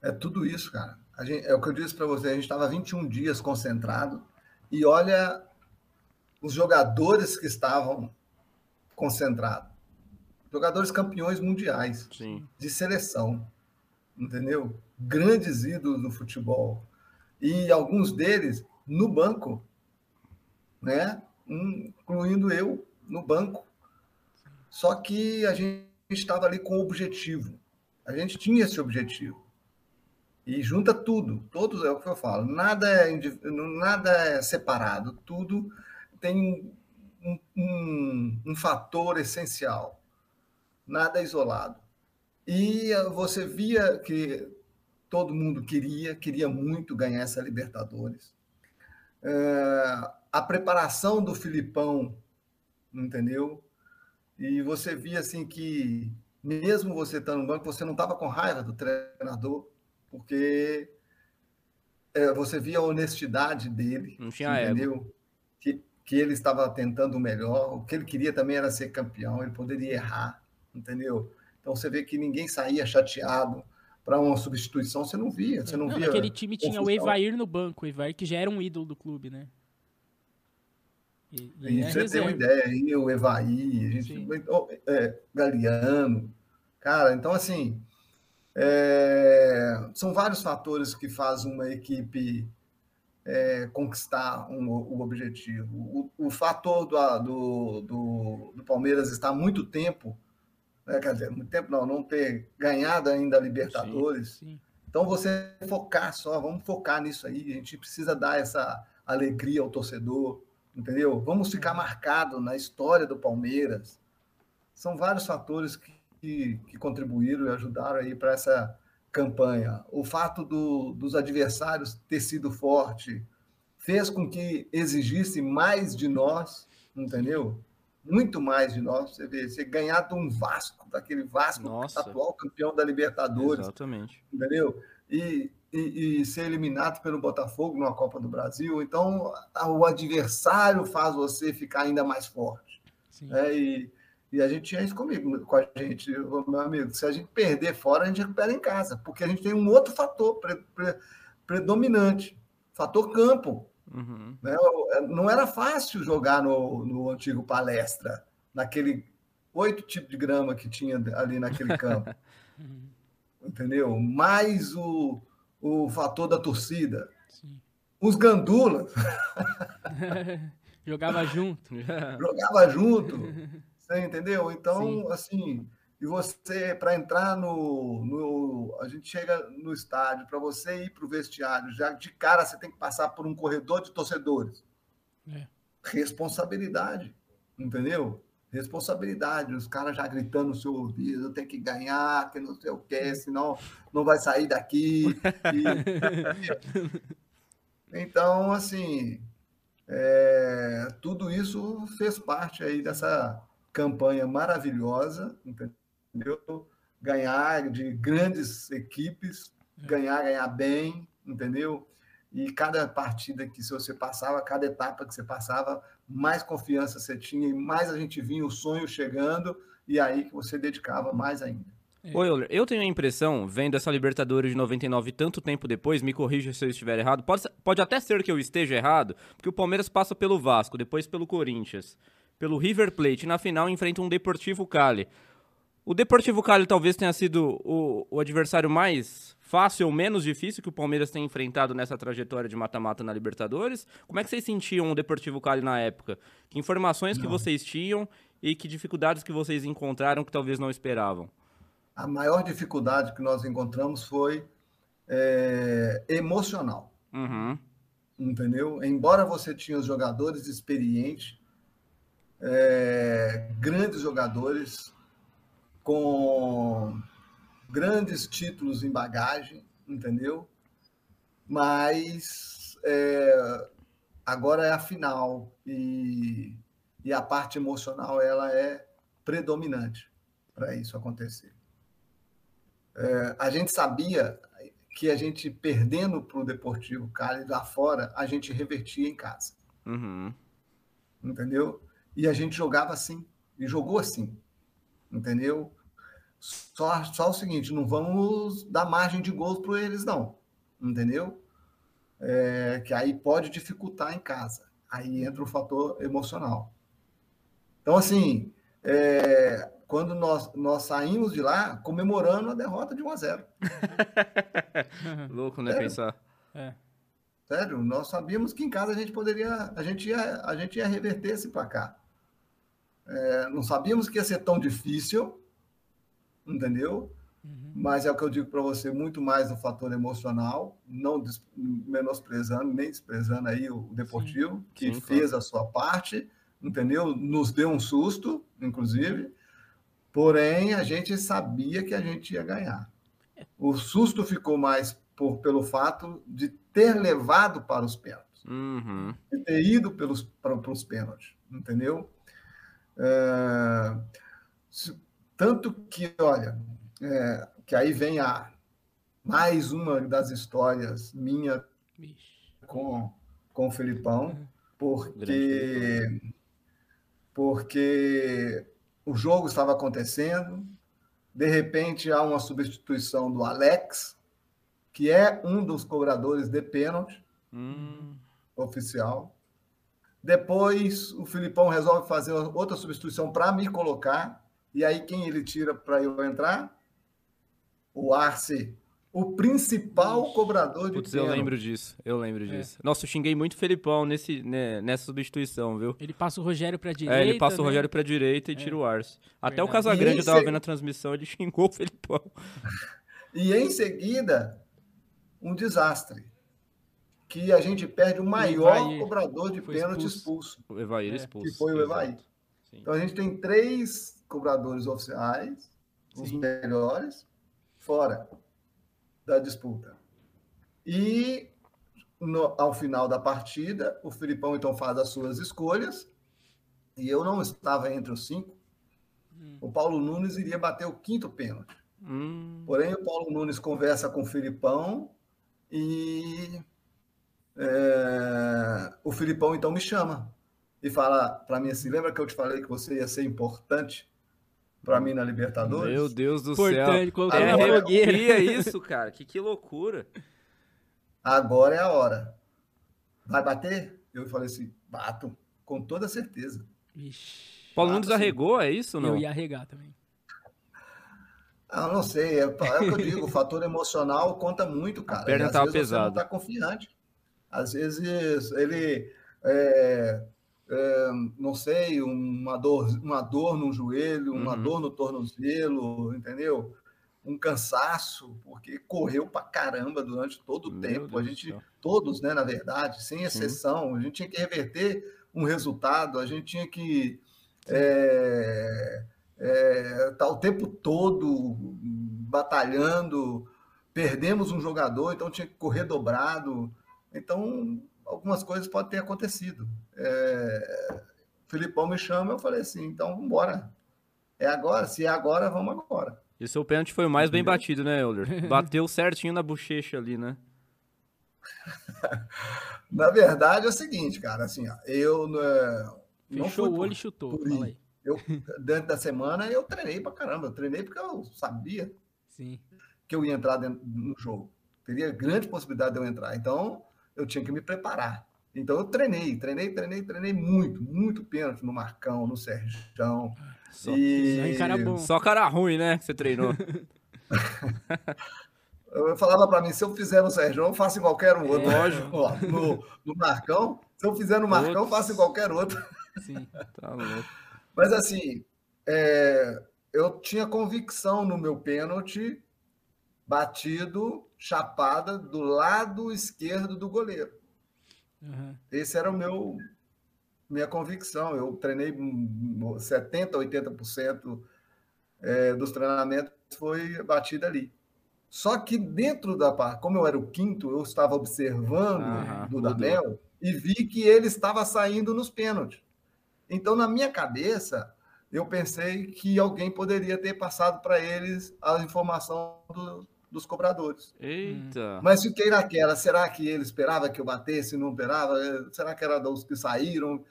É tudo isso, cara. Gente, é o que eu disse para você, a gente estava 21 dias concentrado e olha os jogadores que estavam concentrados. Jogadores campeões mundiais Sim. de seleção, entendeu? Grandes ídolos do futebol e alguns deles no banco, né? incluindo eu no banco. Só que a gente estava ali com o objetivo. A gente tinha esse objetivo. E junta tudo, todos é o que eu falo, nada é, nada é separado, tudo tem um, um, um fator essencial, nada é isolado. E você via que todo mundo queria, queria muito ganhar essa Libertadores. É, a preparação do Filipão, entendeu? E você via assim que, mesmo você estando no banco, você não estava com raiva do treinador, porque é, você via a honestidade dele,
não tinha entendeu?
Que, que ele estava tentando o melhor, o que ele queria também era ser campeão, ele poderia errar, entendeu? Então você vê que ninguém saía chateado, para uma substituição, você não via. Você não, não via
aquele time tinha o Evair no banco, o Evair que já era um ídolo do clube, né?
E, e, e você tem uma ideia aí, o Evair, a gente, é, Galeano. Cara, então assim, é, são vários fatores que fazem uma equipe é, conquistar um, o objetivo. O, o fator do, do, do, do Palmeiras estar muito tempo né? quer dizer, muito tempo não, não ter ganhado ainda a Libertadores. Sim, sim. Então você focar só, vamos focar nisso aí. A gente precisa dar essa alegria ao torcedor, entendeu? Vamos ficar marcado na história do Palmeiras. São vários fatores que, que, que contribuíram e ajudaram aí para essa campanha. O fato do, dos adversários ter sido forte fez com que exigisse mais de nós, entendeu? muito mais de nós. Você vê, você ganhar de um Vasco, daquele Vasco Nossa. atual campeão da Libertadores.
Exatamente.
Entendeu? E, e, e, ser eliminado pelo Botafogo numa Copa do Brasil. Então, o adversário faz você ficar ainda mais forte. É, e, e a gente tinha isso comigo, com a gente, meu amigo. Se a gente perder fora, a gente recupera em casa, porque a gente tem um outro fator pre, pre, predominante fator campo. Uhum. Né? É, não era fácil jogar no, no antigo palestra, naquele oito tipos de grama que tinha ali naquele campo. Entendeu? Mais o, o fator da torcida. Sim. Os gandulas.
Jogava junto.
Jogava junto. Você entendeu? Então, Sim. assim, e você, para entrar no, no. A gente chega no estádio, para você ir para o vestiário, já de cara você tem que passar por um corredor de torcedores. É. Responsabilidade, entendeu? Responsabilidade. Os caras já gritando no seu ouvido, tem que ganhar, que não sei o quê, senão não vai sair daqui. E... então, assim, é... tudo isso fez parte aí dessa campanha maravilhosa, entendeu? Ganhar de grandes equipes, é. ganhar, ganhar bem, entendeu? E cada partida que você passava, cada etapa que você passava, mais confiança você tinha e mais a gente vinha o sonho chegando e aí que você dedicava mais ainda.
É. Oi, Euler, eu tenho a impressão, vendo essa Libertadores de 99 tanto tempo depois, me corrija se eu estiver errado, pode, pode até ser que eu esteja errado, porque o Palmeiras passa pelo Vasco, depois pelo Corinthians, pelo River Plate, na final enfrenta um Deportivo Cali. O Deportivo Cali talvez tenha sido o, o adversário mais fácil ou menos difícil que o Palmeiras tem enfrentado nessa trajetória de mata-mata na Libertadores. Como é que vocês sentiam o Deportivo Cali na época? Que informações não. que vocês tinham e que dificuldades que vocês encontraram que talvez não esperavam?
A maior dificuldade que nós encontramos foi é, emocional.
Uhum.
Entendeu? Embora você tinha os jogadores experientes, é, grandes jogadores com grandes títulos em bagagem, entendeu? Mas é, agora é a final e, e a parte emocional ela é predominante para isso acontecer. É, a gente sabia que a gente perdendo para o Deportivo Cali lá fora, a gente revertia em casa.
Uhum.
Entendeu? E a gente jogava assim, e jogou assim. Entendeu? Só, só o seguinte, não vamos dar margem de gols para eles, não. Entendeu? É, que aí pode dificultar em casa. Aí entra o fator emocional. Então, assim, é, quando nós, nós saímos de lá comemorando a derrota de 1 a 0
Louco, né? Sério? Pensar.
É.
Sério, nós sabíamos que em casa a gente poderia, a gente ia, a gente ia reverter esse placar. É, não sabíamos que ia ser tão difícil, entendeu?
Uhum.
Mas é o que eu digo para você, muito mais no fator emocional, não menosprezando, nem desprezando aí o Deportivo, Sim. que Sim, fez claro. a sua parte, entendeu? Nos deu um susto, inclusive, Porém, a gente sabia que a gente ia ganhar. O susto ficou mais por, pelo fato de ter levado para os pênaltis.
Uhum.
De ter ido pelos, para, para os pênaltis, entendeu? É, tanto que, olha, é, que aí vem a mais uma das histórias minha com, com o Felipão, uhum. porque, porque o jogo estava acontecendo, de repente há uma substituição do Alex, que é um dos cobradores de pênalti
hum.
oficial. Depois o Filipão resolve fazer outra substituição para me colocar. E aí quem ele tira para eu entrar? O Arce o principal Ixi. cobrador de Putz,
eu lembro disso, eu lembro é. disso. Nossa, eu xinguei muito o Felipão nesse, né, nessa substituição, viu?
Ele passa o Rogério pra direita.
É, ele passa
né?
o Rogério pra direita e é. tira o Arce. Até Verdade. o Casagrande eu tava vendo a transmissão, ele xingou o Felipão.
E em seguida, um desastre. Que a gente perde o maior Evair. cobrador de pênalti expulso.
O Evair é. expulso.
Que foi o Evair. Então a gente tem três cobradores oficiais, Sim. os melhores, fora da disputa. E no, ao final da partida, o Filipão então faz as suas escolhas, e eu não estava entre os cinco. Hum. O Paulo Nunes iria bater o quinto pênalti.
Hum.
Porém, o Paulo Nunes conversa com o Filipão e é, o Filipão então me chama e fala para mim assim: lembra que eu te falei que você ia ser importante para mim na Libertadores.
Meu Deus do
Importante,
céu. É, arrepia isso, cara. Que, que loucura.
Agora é a hora. Vai bater? Eu falei assim, bato, com toda certeza.
Ixi,
Paulo Nunes arregou, é isso não?
Eu ia arregar também.
Ah, não sei, é, é o que eu digo, o fator emocional conta muito, cara. A
perna estava pesada.
Você não tá confiante. Às vezes ele é, é, não sei, uma dor, uma dor no joelho, uma uhum. dor no tornozelo, entendeu? Um cansaço, porque correu pra caramba durante todo o Meu tempo. Deus a gente, todos, né, na verdade, sem exceção, Sim. a gente tinha que reverter um resultado, a gente tinha que é, é, tá o tempo todo batalhando, perdemos um jogador, então tinha que correr dobrado. Então, algumas coisas podem ter acontecido. É, o Filipão me chama, eu falei assim, então vamos embora. É agora, se é agora, vamos agora.
E o seu pênalti foi o mais bem batido, né, Euler? Bateu certinho na bochecha ali, né?
na verdade é o seguinte, cara, assim, ó, eu
é, não Fechou o olho e chutou.
Eu, dentro da semana eu treinei pra caramba. Eu treinei porque eu sabia
Sim.
que eu ia entrar dentro, no jogo. Teria grande possibilidade de eu entrar. Então, eu tinha que me preparar. Então eu treinei, treinei, treinei, treinei muito, muito pênalti no Marcão, no Serjão,
Só,
E-
Só cara bom.
só cara ruim, né? Que você treinou.
Eu falava para mim, se eu fizer no Sérgio, eu faço em qualquer um outro.
Lógico.
Ó, no, no Marcão, se eu fizer no Marcão, eu
Putz.
faço em qualquer outro.
Sim.
Tá louco.
Mas assim, é, eu tinha convicção no meu pênalti batido, chapada, do lado esquerdo do goleiro.
Aham.
Esse era o meu minha convicção. Eu treinei hum, 70, 80% é, dos treinamentos foi batida ali. Só que dentro da parte, como eu era o quinto, eu estava observando do
mudou.
Damel e vi que ele estava saindo nos pênaltis. Então, na minha cabeça, eu pensei que alguém poderia ter passado para eles a informação do- dos cobradores.
Eita.
Mas fiquei naquela, será que ele esperava que eu batesse, não esperava? Eh, Será que era dos que saíram?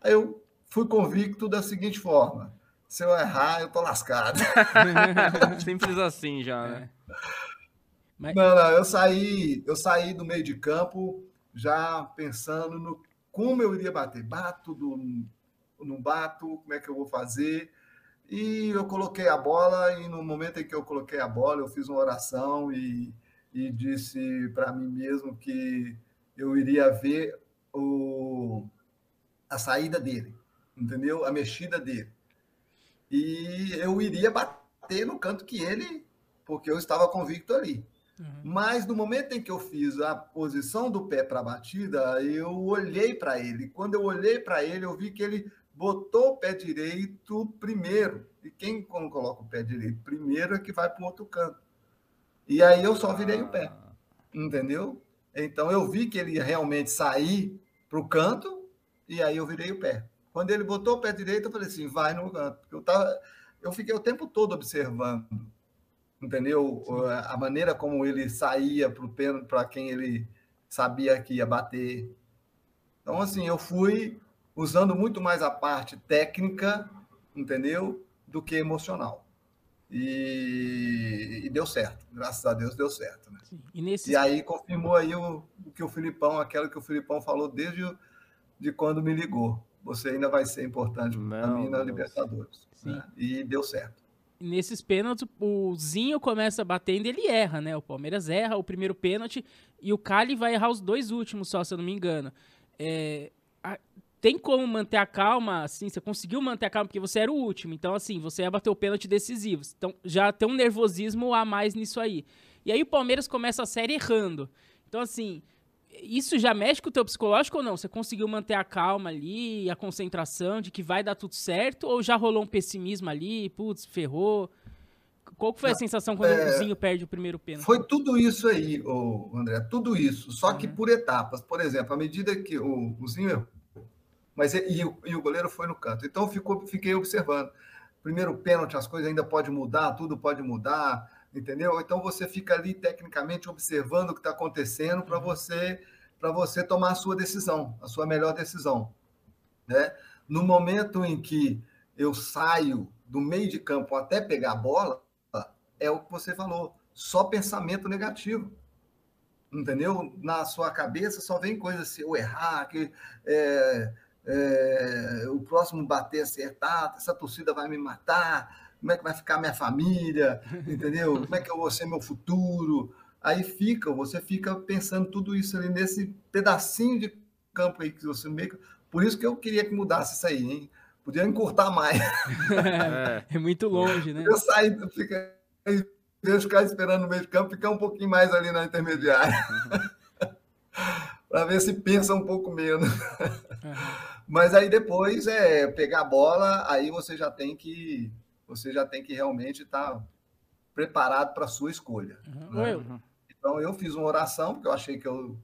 Aí eu fui convicto da seguinte forma: se eu errar, eu tô lascado.
Simples assim já, né?
Mas,
Não, não, eu saí, eu saí do meio de campo já pensando no como eu iria bater. Bato, do, não bato, como é que eu vou fazer? E eu coloquei a bola, e no momento em que eu coloquei a bola, eu fiz uma oração e, e disse para mim mesmo que eu iria ver o, a saída dele, entendeu? A mexida dele. E eu iria bater no canto que ele, porque eu estava convicto ali.
Uhum.
Mas no momento em que eu fiz a posição do pé para a batida, eu olhei para ele. Quando eu olhei para ele, eu vi que ele botou o pé direito primeiro. E quem quando coloca o pé direito primeiro é que vai para o outro canto. E aí eu só virei o pé, entendeu? Então eu vi que ele ia realmente sair para o canto e aí eu virei o pé. Quando ele botou o pé direito, eu falei assim, vai no canto. Eu, tava, eu fiquei o tempo todo observando entendeu? A maneira como ele saía para o pênalti, para quem ele sabia que ia bater. Então, assim, eu fui usando muito mais a parte técnica, entendeu? Do que emocional. E, e deu certo. Graças a Deus deu certo. Né?
sim. E nesse
E aí confirmou aí o, o que o Filipão, aquela que o Filipão falou desde o- de quando me ligou. Você ainda vai ser importante para mim na. Libertadores.
Sim.
né? E deu certo.
nesses pênaltis, o Zinho começa batendo e ele erra, né? O Palmeiras erra o primeiro pênalti e o Cali vai errar os dois últimos, só se eu não me engano. É, a- tem como manter a calma, assim, você conseguiu manter a calma porque você era o último, então assim, você ia bater o pênalti decisivo. Então já tem um nervosismo a mais nisso aí. E aí o Palmeiras começa a série errando. Então assim, isso já mexe com o teu psicológico ou não? Você conseguiu manter a calma ali, a concentração de que vai dar tudo certo? Ou já rolou um pessimismo ali, putz, ferrou? Qual que foi a sensação quando
é,
o Zinho perde o primeiro pênalti?
Foi tudo isso aí, André, tudo isso, só que
Uhum.
por etapas. Por exemplo, à medida que o, o Zinho errou, mas e, e o, e o goleiro foi no canto. Então ficou, fiquei observando. Primeiro pênalti, as coisas ainda podem mudar, tudo pode mudar, entendeu? Então você fica ali tecnicamente observando o que está acontecendo para você para você tomar a sua decisão, a sua melhor decisão, né? No momento em que eu saio do meio de campo até pegar a bola, é o que você falou, só pensamento negativo. Entendeu? Na sua cabeça só vem coisa se eu errar, que é, é, o próximo bater acertar, essa torcida vai me matar, como é que vai ficar minha família, entendeu? Como é que eu vou ser meu futuro? Aí fica, você fica pensando tudo isso ali nesse pedacinho de campo aí que você meio que... Por isso que eu queria que mudasse isso aí, hein? Podia encurtar mais.
É.
É muito longe, né?
Eu saí, fica, os caras esperando no meio de campo, ficar um pouquinho mais ali na intermediária. para ver se pensa um pouco menos. Mas aí depois é pegar a bola, aí você já tem que você já tem que realmente estar preparado para a sua escolha.
Aham.
né?
Uhum.
Então eu fiz uma oração, porque eu achei que eu,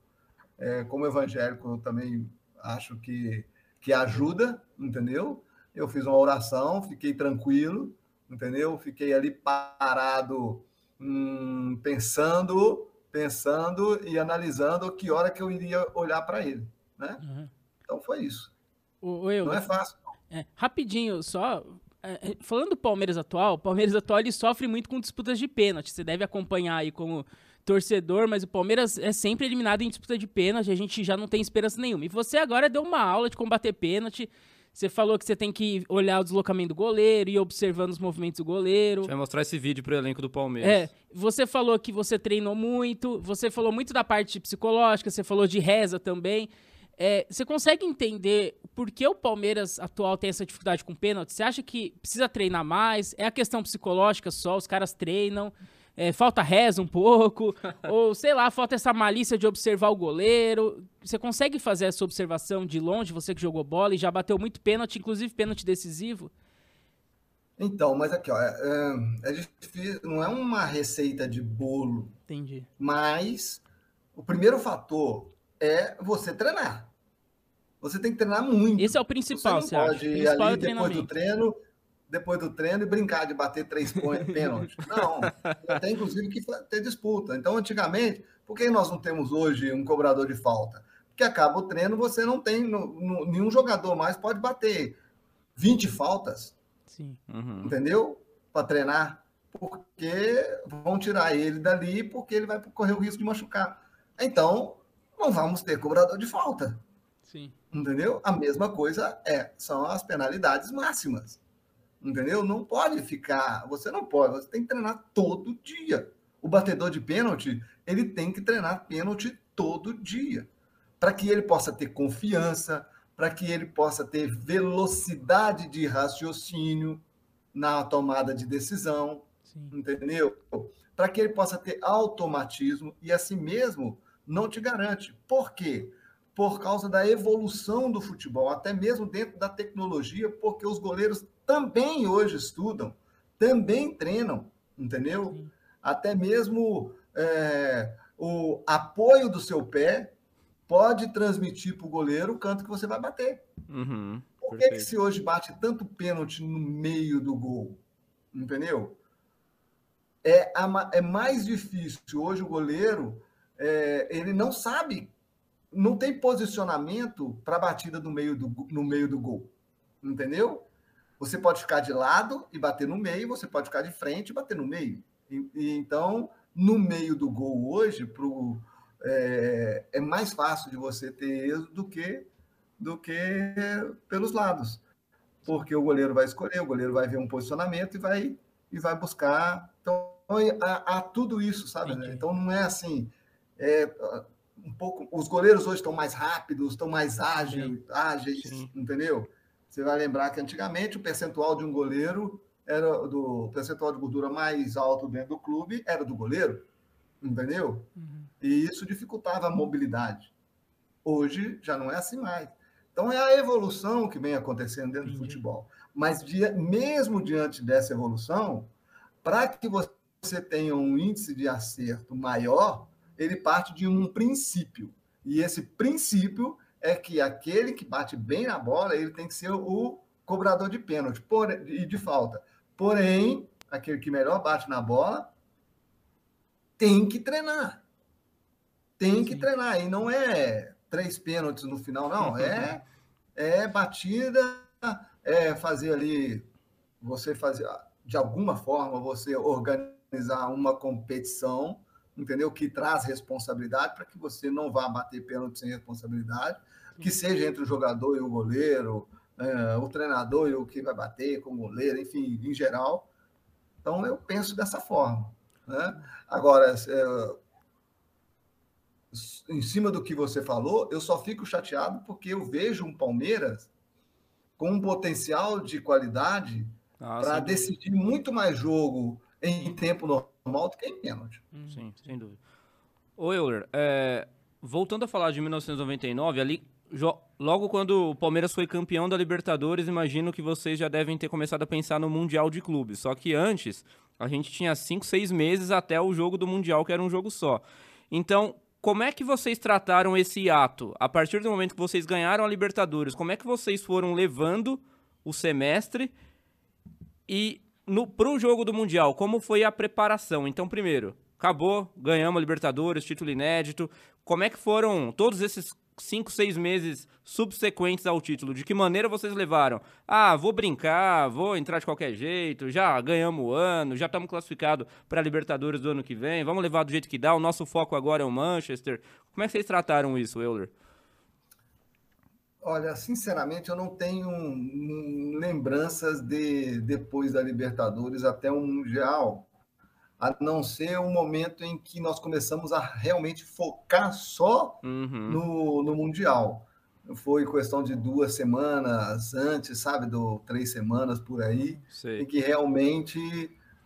é, como evangélico, eu também acho que, que ajuda, entendeu? Eu fiz uma oração, fiquei tranquilo, entendeu? Fiquei ali parado, hum, pensando, pensando e analisando que hora que eu iria olhar para ele, né?
Aham.
Então foi isso.
Ô, ô, eu,
Não é fácil.
É, rapidinho, só. é, é, falando do Palmeiras atual, o Palmeiras atual ele sofre muito com disputas de pênalti. Você deve acompanhar aí como torcedor, mas o Palmeiras é sempre eliminado em disputa de pênalti. A gente já não tem esperança nenhuma. E você agora deu uma aula de combater pênalti. Você falou que você tem que olhar o deslocamento do goleiro e observando os movimentos do goleiro.
A gente vai mostrar esse vídeo pro elenco do Palmeiras.
É, você falou que você treinou muito, você falou muito da parte psicológica, você falou de reza também. É, você consegue entender por que o Palmeiras atual tem essa dificuldade com pênalti? Você acha que precisa treinar mais? É a questão psicológica só, os caras treinam, é, falta reza um pouco, ou sei lá, falta essa malícia de observar o goleiro. Você consegue fazer essa observação de longe, você que jogou bola e já bateu muito pênalti, inclusive pênalti decisivo?
Então, mas aqui, ó, é, é difícil, não é uma receita de bolo.
Entendi.
Mas o primeiro fator é você treinar. Você tem que treinar muito.
Esse é o principal,
você não
você
pode
acha? O
ir
principal é
ali
o
depois do
treinamento.
treino, depois do treino e brincar de bater três pênaltis. Não, tem inclusive que ter disputa. Então, antigamente, por que nós não temos hoje um cobrador de falta? Porque acaba o treino, você não tem, no- no- nenhum jogador mais pode bater 20 faltas,
Sim.
Uhum.
entendeu? Para treinar, porque vão tirar ele dali porque ele vai correr o risco de machucar. Então, não vamos ter cobrador de falta.
Sim.
Entendeu? A mesma coisa é, são as penalidades máximas. Entendeu? Não pode ficar, você não pode, você tem que treinar todo dia. O batedor de pênalti, ele tem que treinar pênalti todo dia, para que ele possa ter confiança, para que ele possa ter velocidade de raciocínio na tomada de decisão,
Sim.
entendeu? Para que ele possa ter automatismo e assim mesmo não te garante. Por quê? Por causa da evolução do futebol, até mesmo dentro da tecnologia, porque os goleiros também hoje estudam, também treinam, entendeu?
Sim.
Até mesmo é, o apoio do seu pé pode transmitir para o goleiro o canto que você vai bater.
Uhum.
Por que, que se hoje bate tanto pênalti no meio do gol? Entendeu? É, a é mais difícil. Hoje o goleiro é, ele não sabe, não tem posicionamento para a batida no meio, do, no meio do gol. Entendeu? Você pode ficar de lado e bater no meio, você pode ficar de frente e bater no meio. E- e então, no meio do gol hoje, pro, é, é mais fácil de você ter êxito do que do que pelos lados. Porque o goleiro vai escolher, o goleiro vai ver um posicionamento e vai, e vai buscar. Então, há, há tudo isso, sabe? né? Então, não é assim. é, um pouco, os goleiros hoje estão mais rápidos, estão mais ágeis, ágeis entendeu? Você vai lembrar que antigamente o percentual de um goleiro era do percentual de gordura mais alto dentro do clube era do goleiro, entendeu?
Uhum.
E isso dificultava a mobilidade. Hoje já não é assim mais. Então é a evolução que vem acontecendo dentro do
Entendi.
futebol. Mas dia- mesmo diante dessa evolução, para que você tenha um índice de acerto maior, ele parte de um princípio. E esse princípio é que aquele que bate bem na bola, ele tem que ser o cobrador de pênalti porém- e de falta. Porém, aquele que melhor bate na bola tem que treinar. Tem que
Sim.
treinar. E não é três pênaltis no final, não. É, é batida, é fazer ali, você fazer, de alguma forma, você organizar uma competição, entendeu? Que traz responsabilidade para que você não vá bater pênalti sem responsabilidade, que seja entre o jogador e o goleiro, é, o treinador e o que vai bater com o goleiro, enfim, em geral. Então, eu penso dessa forma. Né? Agora, é, em cima do que você falou, eu só fico chateado porque eu vejo um Palmeiras com um potencial de qualidade
Ah,
para decidir muito mais jogo em tempo normal do que em pênalti.
Sim, sem dúvida. Ô, Euler, é, voltando a falar de 1999, ali, logo quando o Palmeiras foi campeão da Libertadores, imagino que vocês já devem ter começado a pensar no Mundial de Clubes. Só que antes, a gente tinha 5, 6 meses até o jogo do Mundial, que era um jogo só. Então, como é que vocês trataram esse ato? A partir do momento que vocês ganharam a Libertadores, como é que vocês foram levando o semestre e no, pro jogo do Mundial, como foi a preparação? Então, primeiro, acabou, ganhamos a Libertadores, título inédito. Como é que foram todos esses cinco, seis meses subsequentes ao título? De que maneira vocês levaram? Ah, vou brincar, vou entrar de qualquer jeito, já ganhamos o ano, já estamos classificados para a Libertadores do ano que vem, vamos levar do jeito que dá, o nosso foco agora é o Manchester. Como é que vocês trataram isso, Euler?
Olha, sinceramente, eu não tenho lembranças de depois da Libertadores até o Mundial, a não ser o momento em que nós começamos a realmente focar só
Uhum.
no, no Mundial. Foi questão de duas semanas antes, sabe, do três semanas por aí, em
Sei.
que realmente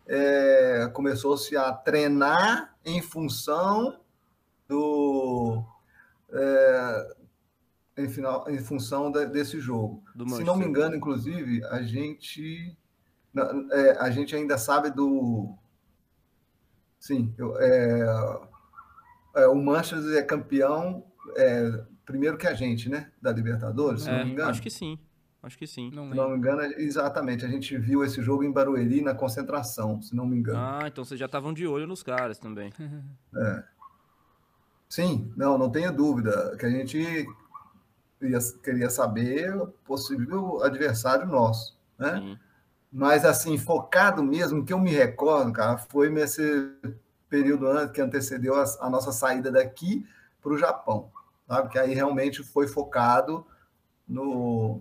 é, começou-se a treinar em função do é, em, final, em função da- desse jogo.
Do
Se não me engano, inclusive, a gente é, a gente ainda sabe do sim, eu- é, é, o Manchester é campeão é, primeiro que a gente, né, da Libertadores, se não
É,
me engano.
acho que sim. Acho que sim.
Não
Se não me engano, é- exatamente. A gente viu esse jogo em Barueri na concentração, se não me engano.
Ah, então vocês já estavam de olho nos caras também.
Sim, não, não tenha dúvida que a gente ia- queria saber o possível adversário nosso, né?
Sim.
Mas assim, focado mesmo, que eu me recordo, cara, foi nesse período antes que antecedeu a, a nossa saída daqui para o Japão, sabe? Que aí realmente foi focado no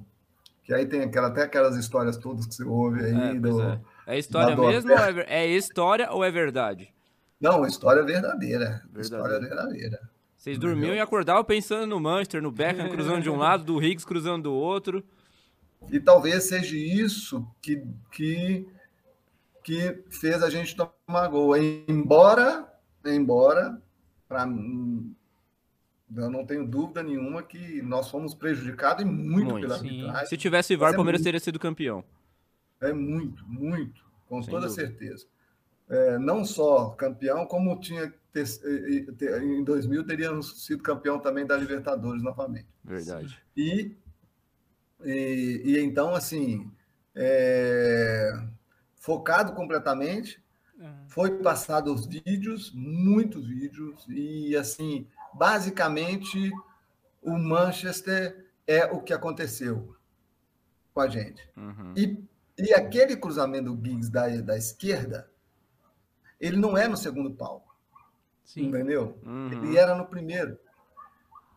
que aí tem aquela, até aquelas histórias todas que você ouve aí
É,
do
é. É história mesmo ou é, é história ou é verdade?
Não, história verdadeira.
Verdadeira.
História verdadeira.
Vocês dormiam e acordavam pensando no Manchester, no Beckham cruzando de um lado, do Higgs cruzando do outro.
E talvez seja isso que, que, que fez a gente tomar gol. Embora, embora, para eu não tenho dúvida nenhuma que nós fomos prejudicados e muito,
Muito,
pela arbitragem.
Se tivesse VAR, o
é
Palmeiras
muito.
teria sido campeão.
É muito, muito, com
Sem
toda
dúvida.
certeza. É, não só campeão, como tinha ter, ter- em 2000 teríamos sido campeão também da Libertadores novamente.
Verdade.
E, e, e então, assim, é, focado completamente, foi passado os vídeos, muitos vídeos, e assim, basicamente, o Manchester é o que aconteceu com a gente.
Uhum.
E, e aquele cruzamento do Giggs da, da esquerda, ele não é no segundo pau,
Sim.
entendeu?
Uhum.
Ele era no primeiro.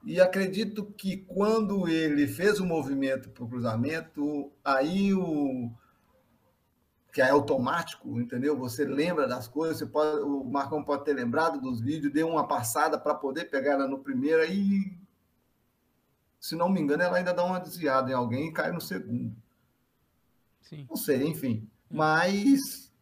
E acredito que quando ele fez o movimento para o cruzamento, aí o que é automático, entendeu? Você lembra das coisas, você pode, o Marcão pode ter lembrado dos vídeos, deu uma passada para poder pegar ela no primeiro, aí, se não me engano, ela ainda dá uma desviada em alguém e cai no segundo.
Sim.
Não sei, enfim. Mas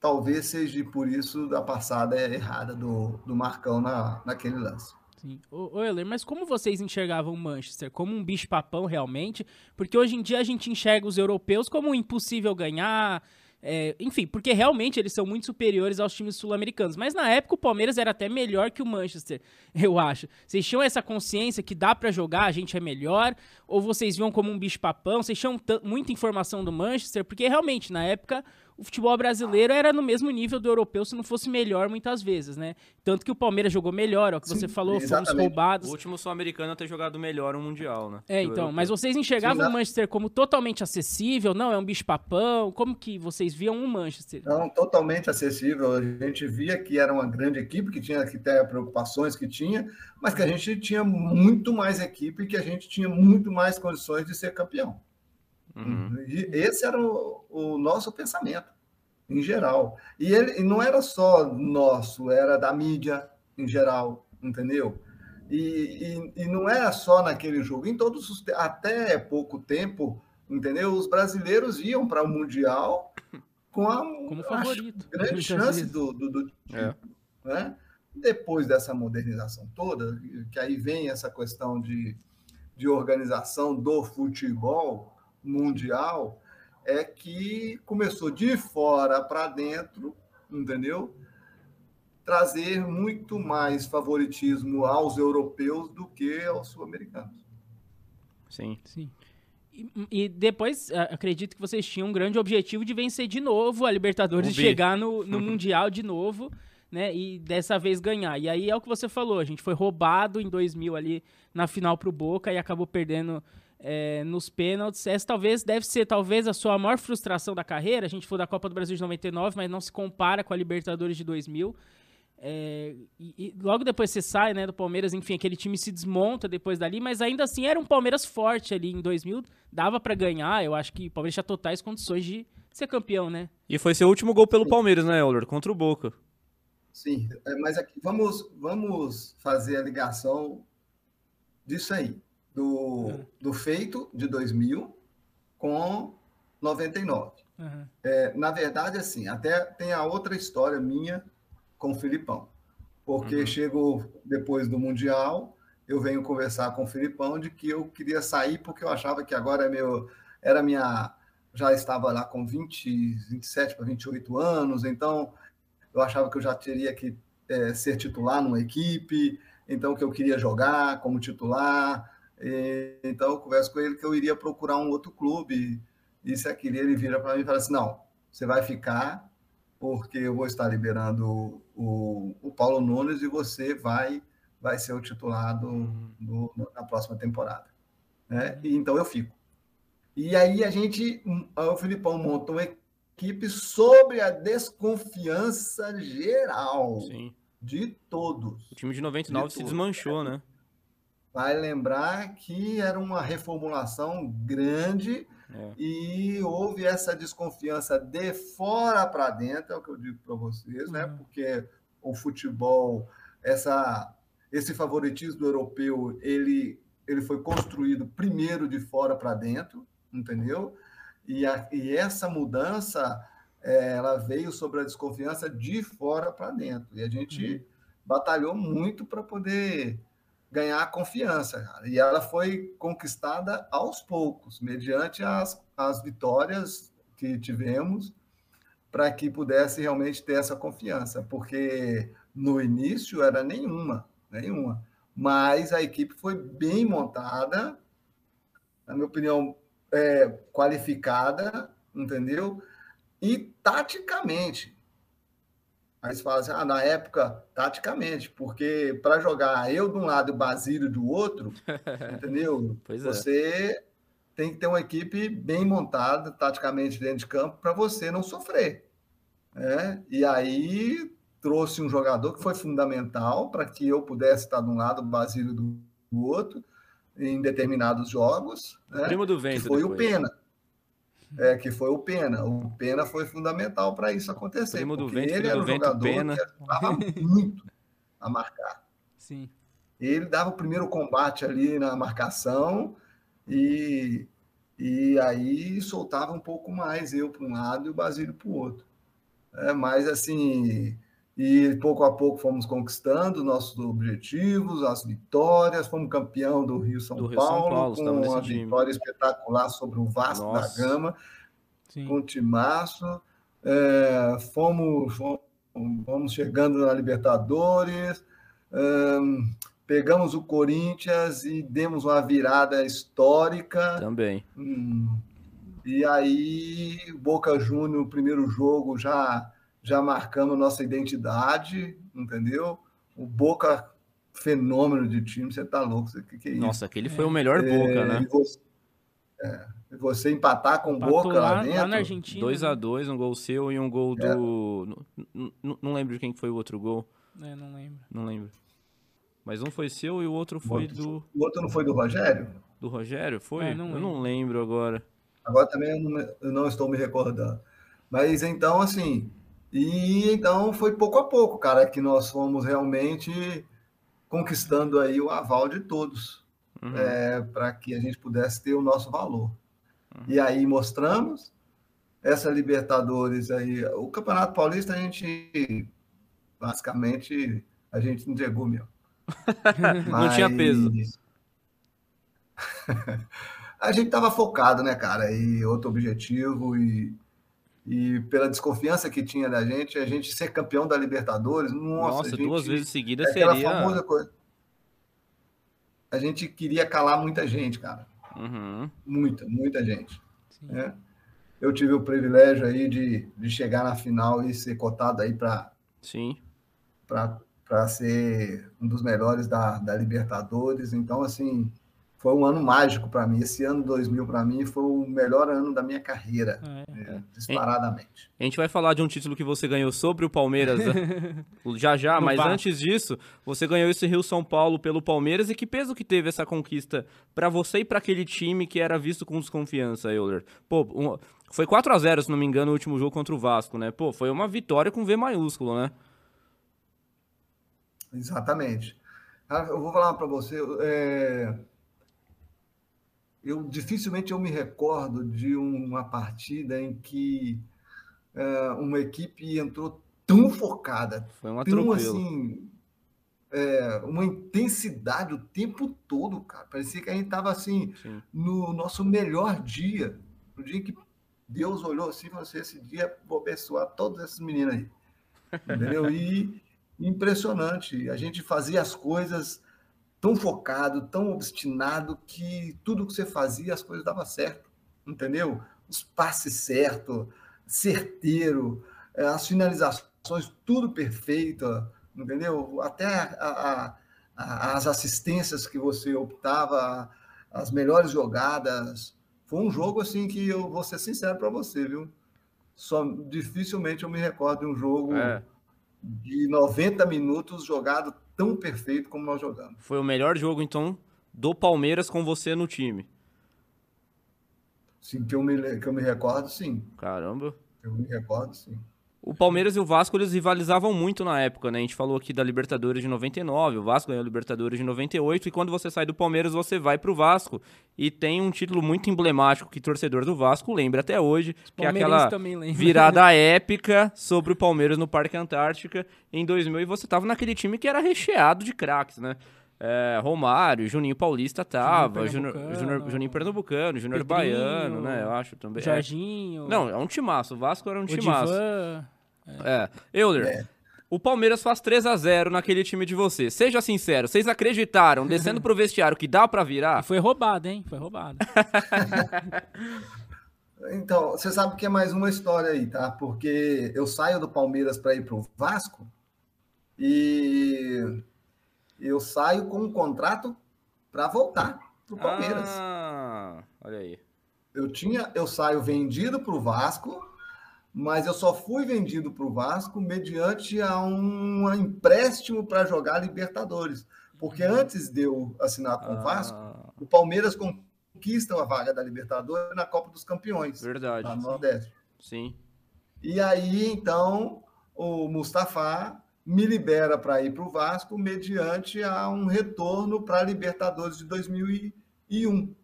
talvez seja por isso da passada errada do, do Marcão na, naquele lance.
Sim. Ô, Euler, mas como vocês enxergavam o Manchester? Como um bicho-papão realmente? Porque hoje em dia a gente enxerga os europeus como impossível ganhar. é, enfim, porque realmente eles são muito superiores aos times sul-americanos. Mas na época o Palmeiras era até melhor que o Manchester, eu acho. Vocês tinham essa consciência que dá pra jogar, a gente é melhor? Ou vocês viam como um bicho-papão? Vocês tinham muita informação do Manchester? Porque realmente, na época, o futebol brasileiro era no mesmo nível do europeu, se não fosse melhor muitas vezes, né? Tanto que o Palmeiras jogou melhor, é o que
Sim,
você falou, fomos
exatamente.
roubados.
O último sul-americano a ter jogado melhor um Mundial, né?
É, então,
europeu.
mas vocês enxergavam
Sim,
o? Manchester como totalmente acessível? Não, é um bicho-papão? Como que vocês viam o Manchester?
Não, totalmente acessível. A gente via que era uma grande equipe, que tinha que ter preocupações que tinha, mas que a gente tinha muito mais equipe e que a gente tinha muito mais condições de ser campeão.
Uhum.
E esse era o, o nosso pensamento, em geral. E ele e não era só nosso, era da mídia em geral, entendeu? E, e, e não era só naquele jogo, em todos os até pouco tempo, entendeu? Os brasileiros iam para o Mundial com a,
Como
a
favorito.
grande
muitas
chance
vezes.
do, do, do
É.
né? Depois dessa modernização toda, que aí vem essa questão de, de organização do futebol mundial, é que começou de fora para dentro, entendeu? Trazer muito mais favoritismo aos europeus do que aos sul-americanos.
Sim.
Sim. E, e depois, acredito que vocês tinham um grande objetivo de vencer de novo a Libertadores e chegar no, no Mundial de novo, né? E dessa vez ganhar. E aí é o que você falou, a gente foi roubado em 2000 ali na final pro Boca e acabou perdendo é, nos pênaltis. Essa talvez deve ser talvez a sua maior frustração da carreira. A gente foi da Copa do Brasil de 99, mas não se compara com a Libertadores de 2000. É, e, e logo depois você sai, né, do Palmeiras, enfim, aquele time se desmonta depois dali, mas ainda assim era um Palmeiras forte ali em 2000, dava para ganhar, eu acho que o Palmeiras tinha totais condições de ser campeão, né?
E foi seu último gol pelo Palmeiras, né, Euler? Contra o Boca.
Sim, é, mas aqui, vamos, vamos fazer a ligação disso aí, do, uhum. do feito de 2000 com 99. Uhum. É, na verdade, assim, até tem a outra história minha com o Filipão. Porque uhum. chego depois do Mundial, eu venho conversar com o Filipão de que eu queria sair porque eu achava que agora é meu, era minha. Já estava lá com 20, 27 para 28 anos, então eu achava que eu já teria que é, ser titular numa equipe, então que eu queria jogar como titular. E, então eu converso com ele que eu iria procurar um outro clube. E se aquele ele vira para mim e fala assim: não, você vai ficar porque eu vou estar liberando o, o Paulo Nunes e você vai vai ser o titular do, do, na próxima temporada. Né? E, então eu fico. E aí a gente, o Filipão montou uma equipe sobre a desconfiança geral Sim. de todos.
O time de 99 de se desmanchou, né?
Vai lembrar que era uma reformulação grande é. E houve essa desconfiança de fora para dentro, é o que eu digo para vocês, né? uhum. né? Porque o futebol, essa, esse favoritismo europeu, ele, ele foi construído primeiro de fora para dentro, entendeu? E, a, e essa mudança, é, ela veio sobre a desconfiança de fora para dentro. E a gente uhum. batalhou muito para poder ganhar confiança, cara. E ela foi conquistada aos poucos, mediante as, as vitórias que tivemos, para que pudesse realmente ter essa confiança, porque no início era nenhuma, nenhuma. Mas a equipe foi bem montada, na minha opinião, é, qualificada, entendeu? E taticamente. Aí você fala assim, ah, na época, taticamente, porque para jogar eu de um lado e o Basílio do outro, entendeu?
Pois
é. você tem que ter uma equipe bem montada, taticamente dentro de campo, para você não sofrer. Né? E aí trouxe um jogador que foi fundamental para que eu pudesse estar de um lado, o Basílio do, outro, em determinados jogos. Né?
Primo do vento.
Que foi depois. o Pena é, que foi o Pena. O Pena foi fundamental para isso acontecer.
Primo
do
vento,
ele
era um
jogador
Pena.
que ajudava muito a marcar.
Sim.
Ele dava o primeiro combate ali na marcação e, e aí soltava um pouco mais eu para um lado e o Basílio para o outro. É, mas assim, e pouco a pouco fomos conquistando nossos objetivos, as vitórias, fomos campeão do Rio São, do Rio Paulo, São Paulo, com uma vitória espetacular sobre o Vasco Nossa. da Gama, Sim. com o Timaço. É, fomos, fomos, chegando na Libertadores, pegamos o Corinthians e demos uma virada histórica.
Também.
Hum, e aí, Boca Júnior, o primeiro jogo já já marcando nossa identidade, entendeu? O Boca, fenômeno de time, você tá louco, o que, que é isso?
Nossa, aquele foi o melhor Boca, é, né?
E você, é, você empatar com o Boca lá, lá dentro. Lá
na Argentina.
2x2, um gol seu e um gol do. É. Não, não, lembro de quem foi o outro gol.
É, não lembro.
Não lembro. Mas um foi seu e o outro foi
o
do.
O outro não foi do Rogério?
Do Rogério? Foi? É, não eu não lembro agora.
Agora também eu não, eu não estou me recordando. Mas então, assim, e então foi pouco a pouco, cara, que nós fomos realmente conquistando aí o aval de todos, uhum. é, para que a gente pudesse ter o nosso valor. Uhum. E aí mostramos essa Libertadores aí, o Campeonato Paulista a gente basicamente a gente entregou mesmo.
Mas... Não tinha peso.
a gente estava focado, né, cara? E outro objetivo e e pela desconfiança que tinha da gente, a gente ser campeão da Libertadores, nossa,
nossa
gente,
duas vezes seguidas seria.
Famosa coisa. A gente queria calar muita gente, cara.
Uhum.
Muita, muita gente. Né? Eu tive o privilégio aí de, de chegar na final e ser cotado aí para
Sim.
para ser um dos melhores da, da Libertadores. Então, assim, foi um ano mágico para mim. Esse ano 2000 para mim foi o melhor ano da minha carreira,
É.
é, disparadamente.
A gente vai falar de um título que você ganhou sobre o Palmeiras né? já já,
No
mas antes disso, você ganhou esse Rio São Paulo pelo Palmeiras e que peso que teve essa conquista pra você e pra aquele time que era visto com desconfiança, Euler? Pô, um- foi 4 a 0 se não me engano, o último jogo contra o Vasco, né? Pô, foi uma vitória com V maiúsculo, né?
Exatamente. Ah, Eu vou falar para você, é, eu dificilmente eu me recordo de uma partida em que é, uma equipe entrou tão focada,
Foi um
tão assim, é, uma intensidade o tempo todo, cara. Parecia que a gente estava assim
Sim.
no nosso melhor dia, no dia que Deus olhou assim falou assim, esse dia vou abençoar todos esses meninos aí. Entendeu? E impressionante. A gente fazia as coisas tão focado, tão obstinado, que tudo que você fazia, as coisas davam certo. Entendeu? Os passes certos, certeiro, eh, as finalizações, tudo perfeito, entendeu? Até a- a- a- as assistências que você optava, as melhores jogadas. Foi um jogo assim que eu vou ser sincero para você, viu? Só dificilmente eu me recordo de um jogo
É,
de 90 minutos jogado tão perfeito como nós jogamos.
foi o melhor jogo, então, do Palmeiras com você no time.
Sim, que eu me, que eu me recordo, sim.
Caramba.
Eu me recordo, sim.
O Palmeiras e o Vasco, eles rivalizavam muito na época, né? A gente falou aqui da Libertadores de 99, o Vasco ganhou a Libertadores de 98, e quando você sai do Palmeiras, você vai pro Vasco. E tem um título muito emblemático que torcedor do Vasco lembra até hoje, que é aquela virada épica sobre o Palmeiras no Parque Antártica em 2000, e você tava naquele time que era recheado de craques, né? É, Romário, Juninho Paulista tava,
Pernambucano.
Juninho Pernambucano, Júnior
Pedrinho,
Baiano, né? Eu acho também. É.
Jorginho.
Não, é um timaço. O Vasco era um
o
timaço.
Divan.
É. Euler, o Palmeiras faz 3 a 0 naquele time de você. Seja sincero, vocês acreditaram, descendo pro vestiário, que dá pra
E
virar?
foi roubado, hein? Foi roubado.
Então, você sabe que é mais uma história aí, tá? Porque eu saio do Palmeiras para ir para o Vasco e eu saio com um contrato para voltar para o Palmeiras.
Ah, olha aí.
Eu tinha, eu saio vendido para o Vasco, mas eu só fui vendido para o Vasco mediante a um empréstimo para jogar Libertadores. Porque antes de eu assinar com o Vasco,
Ah,
o Palmeiras conquista a vaga da Libertadores na Copa dos Campeões,
verdade.
no Nordeste.
Sim.
E aí, então, o Mustafa me libera para ir para o Vasco mediante a um retorno para a Libertadores de 2001.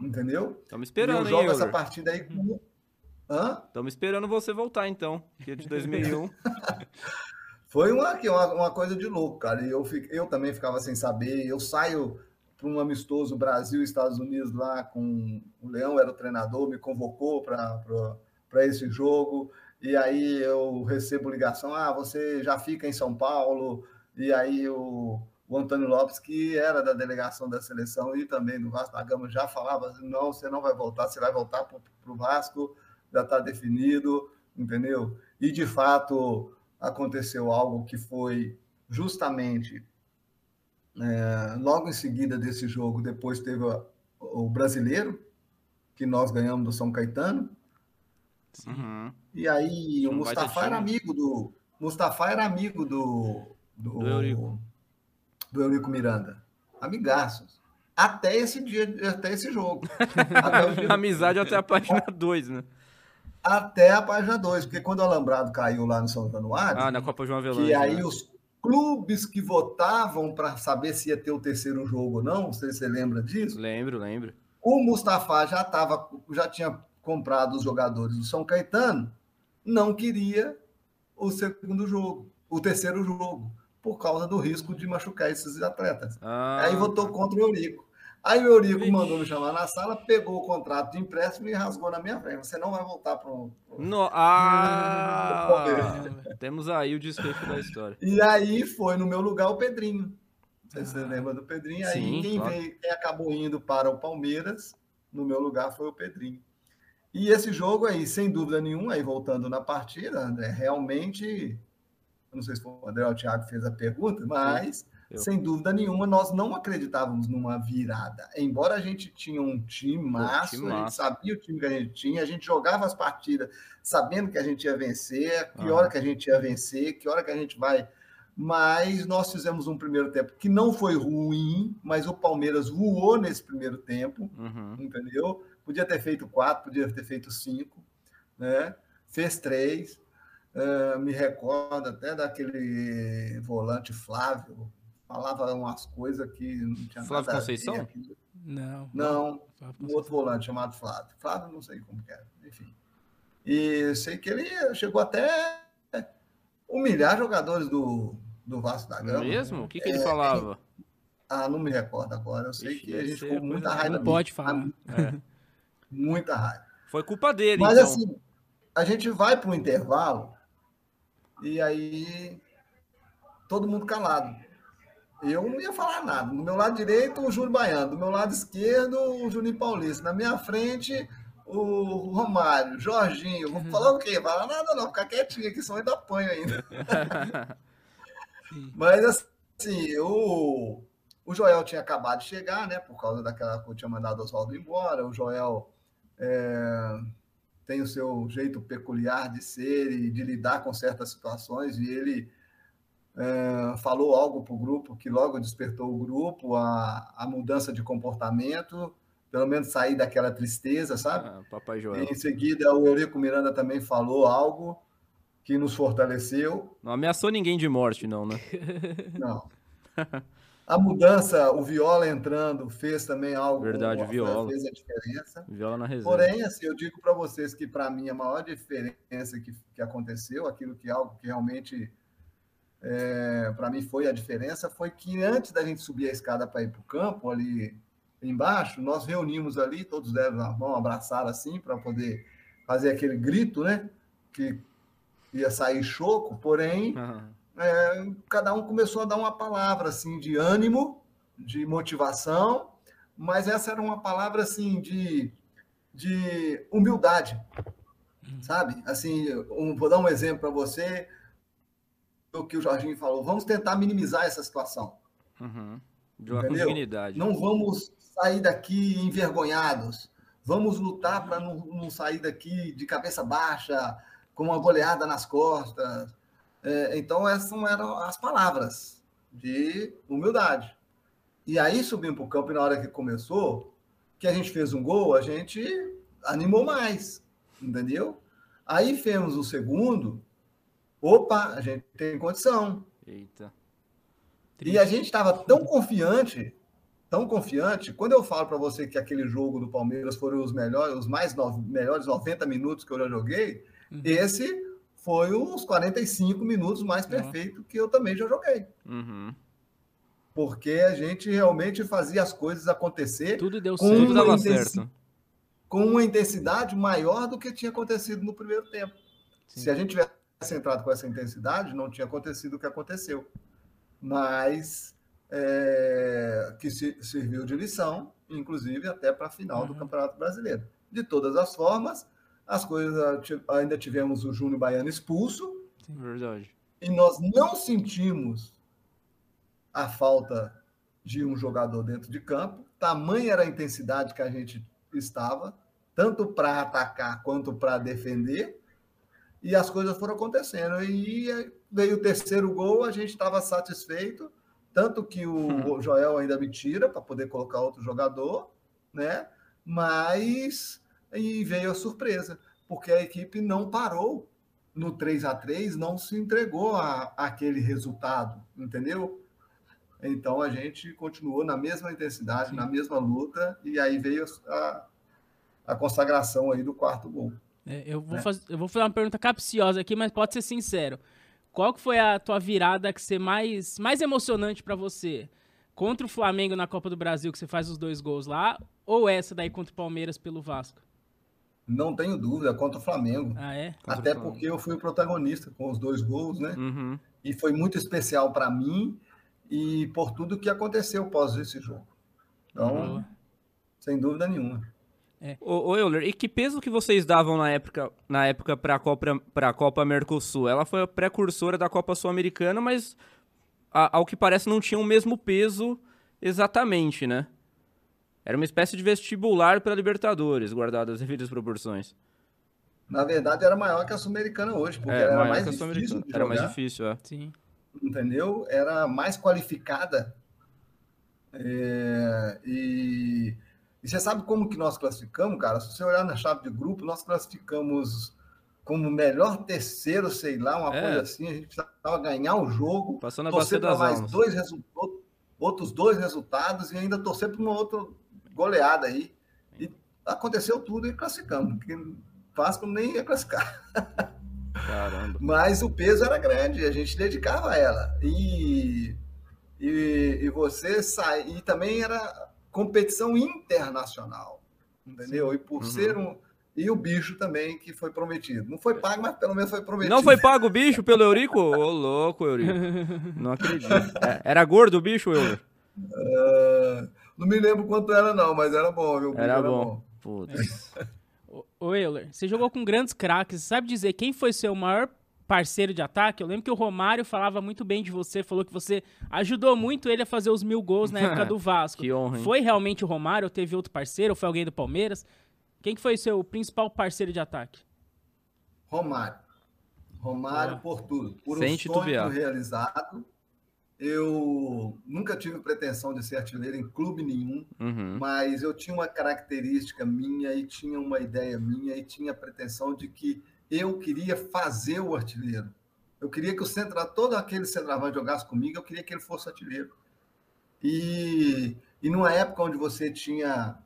Entendeu?
Estamos
e
esperando,
eu
hein,
jogo essa
Euler?
partida aí com. Hã?
Estamos esperando você voltar, então. Que é de 2001.
Foi uma, uma, uma coisa de louco, cara. E eu, eu também ficava sem saber. Eu saio para um amistoso Brasil Estados Unidos lá com o Leão, era o treinador, me convocou para esse jogo. E aí eu recebo ligação: ah, você já fica em São Paulo. E aí o, o Antônio Lopes, que era da delegação da seleção e também do Vasco da Gama, já falava: não, você não vai voltar, você vai voltar para o Vasco, já está definido, entendeu? E de fato aconteceu algo que foi justamente é, logo em seguida desse jogo, depois teve o, o brasileiro, que nós ganhamos do São Caetano,
Uhum.
e aí o Mustafa era amigo do. Mustafa era amigo do. Do,
Do Eurico.
do Eurico Miranda. Amigaços. Até esse dia, até esse jogo. até, dia-
Amizade até a página 2, né?
Até a página 2, porque quando o Alambrado caiu lá no São Januário,
Ah, na Copa João Avelange.
que aí
né?
os clubes que votavam para saber se ia ter o terceiro jogo ou não, não sei se você lembra disso,
Lembro, lembro.
o Mustafa já tava, já tinha comprado os jogadores do São Caetano, não queria o segundo jogo, o terceiro jogo, por causa do risco de machucar esses atletas.
Ah,
Aí votou contra o Eurico. Aí o Eurico
Vixe.
mandou me chamar na sala, pegou o contrato de empréstimo e rasgou na minha frente. Você não vai voltar para o.
No... Ah! Temos aí o desfecho da história.
E aí foi no meu lugar o Pedrinho. Não sei se você lembra do Pedrinho. Aí
Sim,
quem,
claro.
veio, quem acabou indo para o Palmeiras, no meu lugar, foi o Pedrinho. E esse jogo aí, sem dúvida nenhuma, aí voltando na partida, André, realmente, eu não sei se foi o André ou o Thiago que fez a pergunta, mas
Eu.
Sem dúvida nenhuma, nós não acreditávamos numa virada. Embora a gente tinha um time massa, a gente sabia o time que a gente tinha, a gente jogava as partidas sabendo que a gente ia vencer, que
Ah.
hora que a gente ia vencer, que hora que a gente vai. Mas nós fizemos um primeiro tempo que não foi ruim, mas o Palmeiras voou nesse primeiro tempo
Uhum.
entendeu? Podia ter feito quatro, podia ter feito cinco, né? Fez três. Eh, me recordo até daquele volante Flávio, falava umas coisas que não tinha
Flávio
nada a
Conceição?
Não.
Não, um outro volante chamado Flávio. Flávio, não sei como que era, enfim. E sei que ele chegou até humilhar jogadores do, do Vasco da Gama.
Mesmo? O que, que
É,
ele falava?
Ah, não me recordo agora. Eu sei
Ixi,
que a gente ficou com muita raiva.
Não pode falar.
É.
Muita raiva.
Foi culpa dele,
Mas
então.
assim, a gente vai para o intervalo e aí todo mundo calado. Eu não ia falar nada. Do meu lado direito, o Júlio Baiano. Do meu lado esquerdo, o Juninho Paulista. Na minha frente, o Romário, Jorginho. Vou falar o quê? Falar nada não, ficar quietinho aqui, senão ainda apanho ainda. Mas assim, o, o Joel tinha acabado de chegar, né? Por causa daquela que eu tinha mandado o Oswaldo embora. O Joel é, tem o seu jeito peculiar de ser e de lidar com certas situações, e ele é, falou algo para o grupo que logo despertou o grupo, a, a mudança de comportamento, pelo menos sair daquela tristeza, sabe?
Ah, Papai Joel.
Em seguida, o Eurico Miranda também falou algo que nos fortaleceu.
Não ameaçou ninguém de morte, não, né?
Não. A mudança, o Viola entrando, fez também algo.
Verdade, o Viola.
Fez a diferença.
Viola na reserva.
Porém, assim, eu digo para vocês que, para mim, a maior diferença que, que aconteceu, aquilo que algo que realmente, é, para mim, foi a diferença, foi que antes da gente subir a escada para ir para o campo, ali embaixo, nós reunimos ali, todos deram a mão, abraçaram assim, para poder fazer aquele grito, né? Que ia sair choco, porém,
Ah,
é, cada um começou a dar uma palavra assim de ânimo, de motivação, mas essa era uma palavra assim de, de humildade, sabe? Assim, um- vou dar um exemplo para você do que o Jorginho falou. Vamos tentar minimizar essa situação.
uhum. De uma
Entendeu? Não vamos sair daqui envergonhados. Vamos lutar para não, não sair daqui de cabeça baixa, com uma goleada nas costas. É, então, essas eram as palavras de humildade. E aí subimos para o campo e na hora que começou, que a gente fez um gol, a gente animou mais, entendeu? Aí fizemos o segundo, opa, a gente tem condição.
Eita.
E a gente estava tão confiante, tão confiante. Quando eu falo para você que aquele jogo do Palmeiras foram os melhores, os mais no, melhores 90 minutos que eu já joguei,
Uhum.
esse foi uns 45 minutos mais perfeito que eu também já joguei.
Uhum.
Porque a gente realmente fazia as coisas acontecer
Tudo deu
Com
certo.
Tudo dava certo.
com uma intensidade maior do que tinha acontecido no primeiro tempo.
Sim.
Se a gente tivesse entrado com essa intensidade, não tinha acontecido o que aconteceu. Mas é, que se- serviu de lição, inclusive até para a final do
Uhum.
Campeonato Brasileiro. De todas as formas, as coisas ainda tivemos o Júnior Baiano expulso
Verdade.
e nós não sentimos a falta de um jogador dentro de campo. Tamanha era a intensidade que a gente estava, tanto para atacar quanto para defender. E as coisas foram acontecendo. E veio o terceiro gol, a gente estava satisfeito, tanto que o Joel ainda me tira para poder colocar outro jogador, né? Mas e veio a surpresa, porque a equipe não parou no 3 a 3 não se entregou a, aquele resultado, entendeu? Então a gente continuou na mesma intensidade,
Sim.
na mesma luta, e aí veio a, a consagração aí do quarto gol.
É, eu, vou
né?
faz- eu vou fazer uma pergunta capciosa aqui, mas pode ser sincero. Qual que foi a tua virada que você mais, mais emocionante pra você? Contra o Flamengo na Copa do Brasil, que você faz os dois gols lá, ou essa daí contra o Palmeiras pelo Vasco?
Não tenho dúvida, contra o Flamengo.
Ah, é?
Até
Flamengo.
porque eu fui o protagonista com os dois gols, né?
Uhum.
E foi muito especial para mim e por tudo que aconteceu pós esse jogo. Então,
Boa.
sem dúvida nenhuma.
Ô, ô Euler, e que peso que vocês davam na época, na época pra Copa, pra Copa Mercosul? Ela foi a precursora da Copa Sul-Americana, mas a- ao que parece, não tinham o mesmo peso exatamente, né? Era uma espécie de vestibular para Libertadores, guardado as devidas proporções.
Na verdade, era maior que a Sul-Americana hoje, porque
É,
era mais
que a
difícil
Era mais difícil, é.
Sim.
entendeu? Era mais qualificada. É, e, e você sabe como que nós classificamos, cara? Se você olhar na chave de grupo, nós classificamos como melhor terceiro, sei lá, uma
É.
coisa assim. A gente precisava ganhar o jogo,
Passando a
torcer para mais
almas.
dois resultados, outros dois resultados e ainda torcer para uma outra goleada aí. E aconteceu tudo e classificamos, porque Vasco nem ia classificar.
Caramba.
Mas o peso era grande, a gente dedicava a ela. E, e, e você sai. E também era competição internacional, entendeu? E por
Uhum.
ser um. E o bicho também, que foi prometido. Não foi pago, mas pelo menos foi prometido.
Não foi pago o bicho pelo Eurico? Ô, louco, Eurico. Não acredito. É, era gordo o bicho, Euler?
Ah, não me lembro quanto era, não, mas era bom, viu? O bicho
Era bom. Putz.
Ô, ô Euler, você jogou com grandes craques. Sabe dizer quem foi seu maior parceiro de ataque? Eu lembro que o Romário falava muito bem de você, falou que você ajudou muito ele a fazer os mil gols na época do Vasco.
Que honra, hein?
Foi realmente o Romário ou teve outro parceiro? Ou foi alguém do Palmeiras? Quem que foi seu principal parceiro de ataque?
Romário. Romário
Boa.
por tudo. Por
Sem
um
titubear.
sonho realizado. Eu nunca tive pretensão de ser artilheiro em clube nenhum.
Uhum.
mas eu tinha uma característica minha e tinha uma ideia minha e tinha a pretensão de que eu queria fazer o artilheiro. Eu queria que o centro, todo aquele centroavante jogasse comigo, eu queria que ele fosse artilheiro. E, e numa época onde você tinha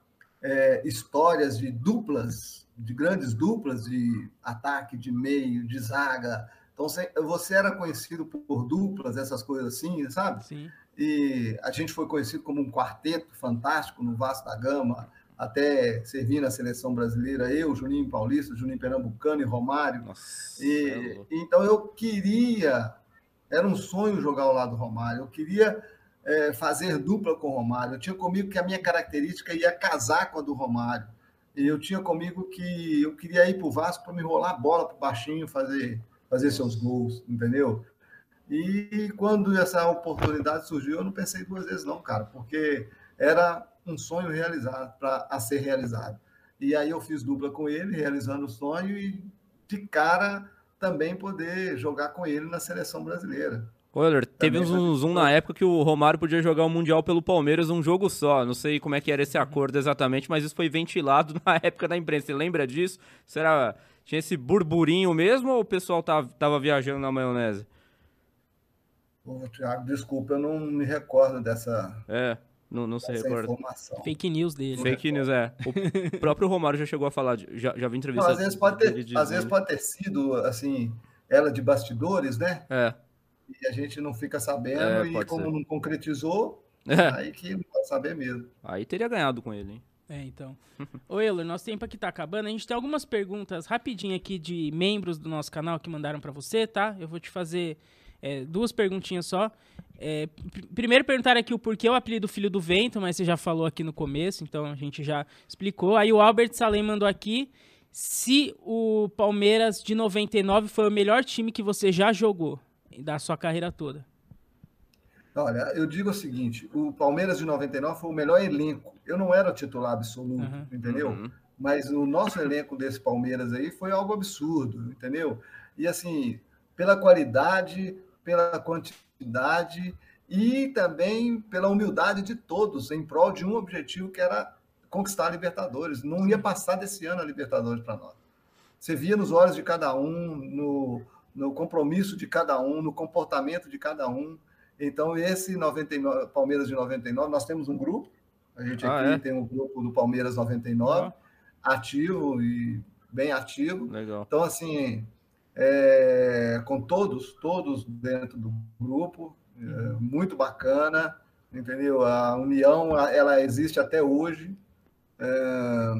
é, histórias de duplas, de grandes duplas de ataque, de meio, de zaga. Então você, você era conhecido por duplas, essas coisas assim, sabe?
Sim.
e a gente foi conhecido como um quarteto fantástico no Vasco da Gama, até servir na seleção brasileira, eu, Juninho Paulista, Juninho Pernambucano e Romário.
Nossa.
E,
é
então eu queria, era um sonho jogar ao lado do Romário, eu queria é, fazer dupla com o Romário. Eu tinha comigo que a minha característica ia casar com a do Romário. E eu tinha comigo que eu queria ir para o Vasco para me rolar a bola para o baixinho fazer, fazer seus gols, entendeu? E quando essa oportunidade surgiu, eu não pensei duas vezes, não, cara, porque era um sonho realizado para a ser realizado. E aí eu fiz dupla com ele, realizando o sonho, e de cara também poder jogar com ele na seleção brasileira.
Euler, teve um zoom na época que o Romário podia jogar o Mundial pelo Palmeiras um jogo só. Não sei como é que era esse acordo exatamente, mas isso foi ventilado na época da imprensa. Você lembra disso? Será tinha esse burburinho mesmo ou o pessoal tava, tava viajando na maionese?
Ô, Thiago, desculpa, eu não me recordo dessa,
É, não, não se recorda.
informação.
Fake news dele.
Fake news, é. O próprio Romário já chegou a falar, de- já, já vi
Não,
entrevista
às vezes pode ter, às vezes pode ter sido assim, ela de bastidores, né?
É,
E a gente não fica sabendo,
É,
e como
ser.
não concretizou,
é.
aí que não pode saber mesmo.
Aí teria ganhado com ele, hein?
É, então. Ô, Euler, nosso tempo aqui tá acabando. A gente tem algumas perguntas rapidinho aqui de membros do nosso canal que mandaram pra você, tá? Eu vou te fazer é, duas perguntinhas só. É, pr- primeiro perguntar aqui o porquê o apelido Filho do Vento, mas você já falou aqui no começo, então a gente já explicou. Aí o Albert Salem mandou aqui se o Palmeiras de 99 foi o melhor time que você já jogou da sua carreira toda.
Olha, eu digo o seguinte: o Palmeiras de 99 foi o melhor elenco. Eu não era o titular absoluto,
Uhum.
entendeu?
Uhum.
Mas o nosso elenco desse Palmeiras aí foi algo absurdo, entendeu? E assim, pela qualidade, pela quantidade e também pela humildade de todos em prol de um objetivo que era conquistar a Libertadores. Não ia passar desse ano a Libertadores para nós. Você via nos olhos de cada um, no, no compromisso de cada um, no comportamento de cada um. Então, esse 99, Palmeiras de 99, nós temos um grupo. A gente
Ah,
aqui
é?
tem um grupo do Palmeiras 99,
Ó.
ativo e bem ativo.
Legal.
Então, assim, é, com todos, todos dentro do grupo, é, muito bacana, entendeu? A união, ela existe até hoje. É,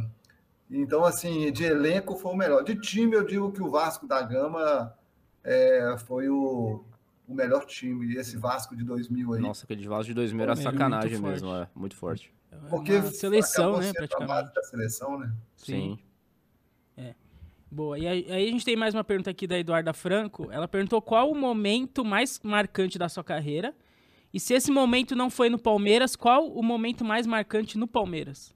então, assim, de elenco foi o melhor. De time, eu digo que o Vasco da Gama é, foi o, o melhor time, esse Vasco de 2000 aí.
Nossa, aquele Vasco de 2000 era sacanagem mesmo,
forte.
é. Muito forte.
Porque
Uma seleção, né,
sendo a base
praticamente.
da seleção, né?
Sim.
Boa. E aí, aí a gente tem mais uma pergunta aqui da Eduarda Franco. Ela perguntou qual o momento mais marcante da sua carreira E se esse momento não foi no Palmeiras, qual o momento mais marcante no Palmeiras?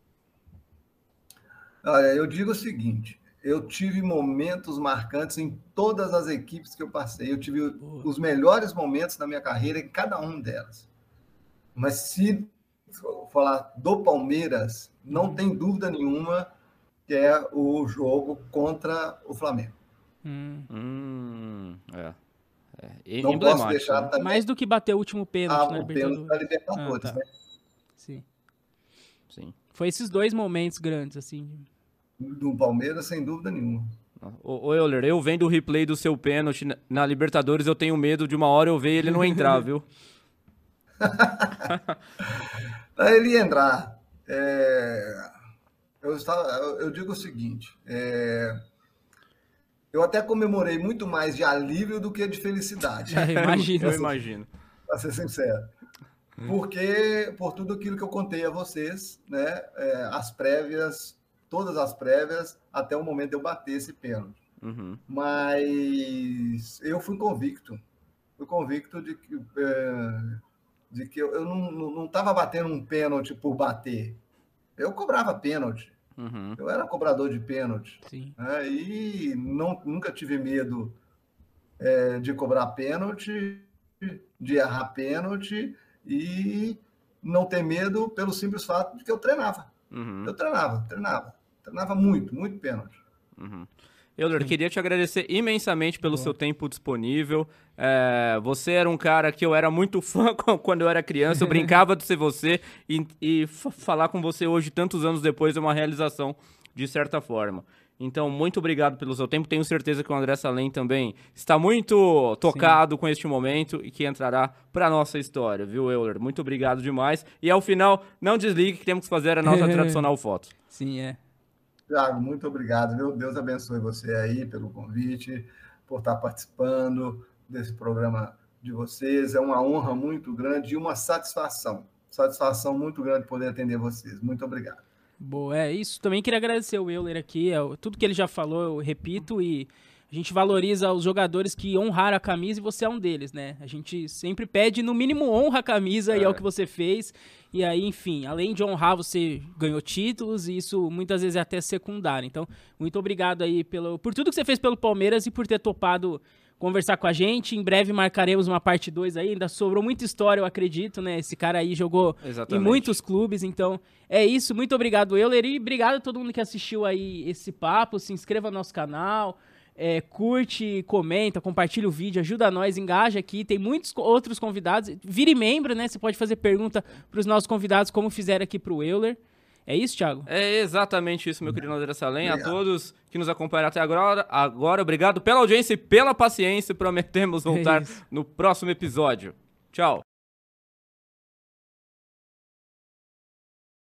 Olha, eu digo o seguinte: eu tive momentos marcantes em todas as equipes que eu passei. Eu tive Boa. os melhores momentos da minha carreira em cada um delas. Mas se falar do Palmeiras, não uhum. tem dúvida nenhuma que é o jogo contra o Flamengo.
Hum. Hum, é.
é. Não posso deixar né?
também... Mais do que bater o último pênalti
ah,
na
Libertadores. Da Libertadores ah, tá. né?
Sim. Sim. Foi esses dois momentos grandes, assim.
Do Palmeiras, sem dúvida nenhuma.
Ô, ô Euler, eu vendo o replay do seu pênalti na Libertadores, eu tenho medo de uma hora eu ver ele não entrar, viu?
ele ia entrar. É... Eu, estava, eu digo o seguinte: é... eu até comemorei muito mais de alívio do que de felicidade.
É, imagino.
eu imagino.
Para ser sincero. Porque, por tudo aquilo que eu contei a vocês, né, é, as prévias, todas as prévias, até o momento de eu bater esse pênalti. Uhum. Mas eu fui convicto. Fui convicto de que é, de que eu, eu não estava batendo um pênalti por bater. Eu cobrava pênalti. Uhum. Eu era cobrador de pênalti. Né? E não, nunca tive medo é, de cobrar pênalti, de errar pênalti e não ter medo pelo simples fato de que eu treinava. Uhum. Eu treinava, treinava. Treinava muito, muito pênalti.
Uhum. Euler, queria te agradecer imensamente pelo Bom. seu tempo disponível. É, você era um cara que eu era muito fã quando eu era criança, eu brincava de ser você e, e falar com você hoje, tantos anos depois, é uma realização de certa forma. Então, muito obrigado pelo seu tempo. Tenho certeza que o André Salem também está muito tocado Sim. com este momento e que entrará para nossa história, viu, Euler? Muito obrigado demais. E ao final, não desligue que temos que fazer a nossa tradicional foto.
Sim, é.
Tiago, muito obrigado. Meu Deus abençoe você aí pelo convite, por estar participando desse programa de vocês. É uma honra muito grande e uma satisfação. Satisfação muito grande poder atender vocês. Muito obrigado.
Boa, é isso. Também queria agradecer o Euler aqui. É, tudo que ele já falou, eu repito, e a gente valoriza os jogadores que honraram a camisa e você é um deles, né? A gente sempre pede, no mínimo, honra a camisa é. e é o que você fez. E aí, enfim, além de honrar, você ganhou títulos e isso muitas vezes é até secundário. Então, muito obrigado aí pelo, por tudo que você fez pelo Palmeiras e por ter topado conversar com a gente. Em breve marcaremos uma parte 2 aí. Ainda sobrou muita história, eu acredito, né? Esse cara aí jogou Exatamente. em muitos clubes. Então, é isso. Muito obrigado, Euler. E obrigado a todo mundo que assistiu aí esse papo. Se inscreva no nosso canal. É, curte, comenta, compartilha o vídeo, ajuda nós, engaja aqui. Tem muitos outros convidados. Vire membro, né? Você pode fazer pergunta para os nossos convidados, como fizeram aqui para o Euler. É isso, Thiago?
É exatamente isso, meu querido André Salem. A todos que nos acompanharam até agora, agora, obrigado pela audiência e pela paciência. Prometemos voltar é no próximo episódio. Tchau.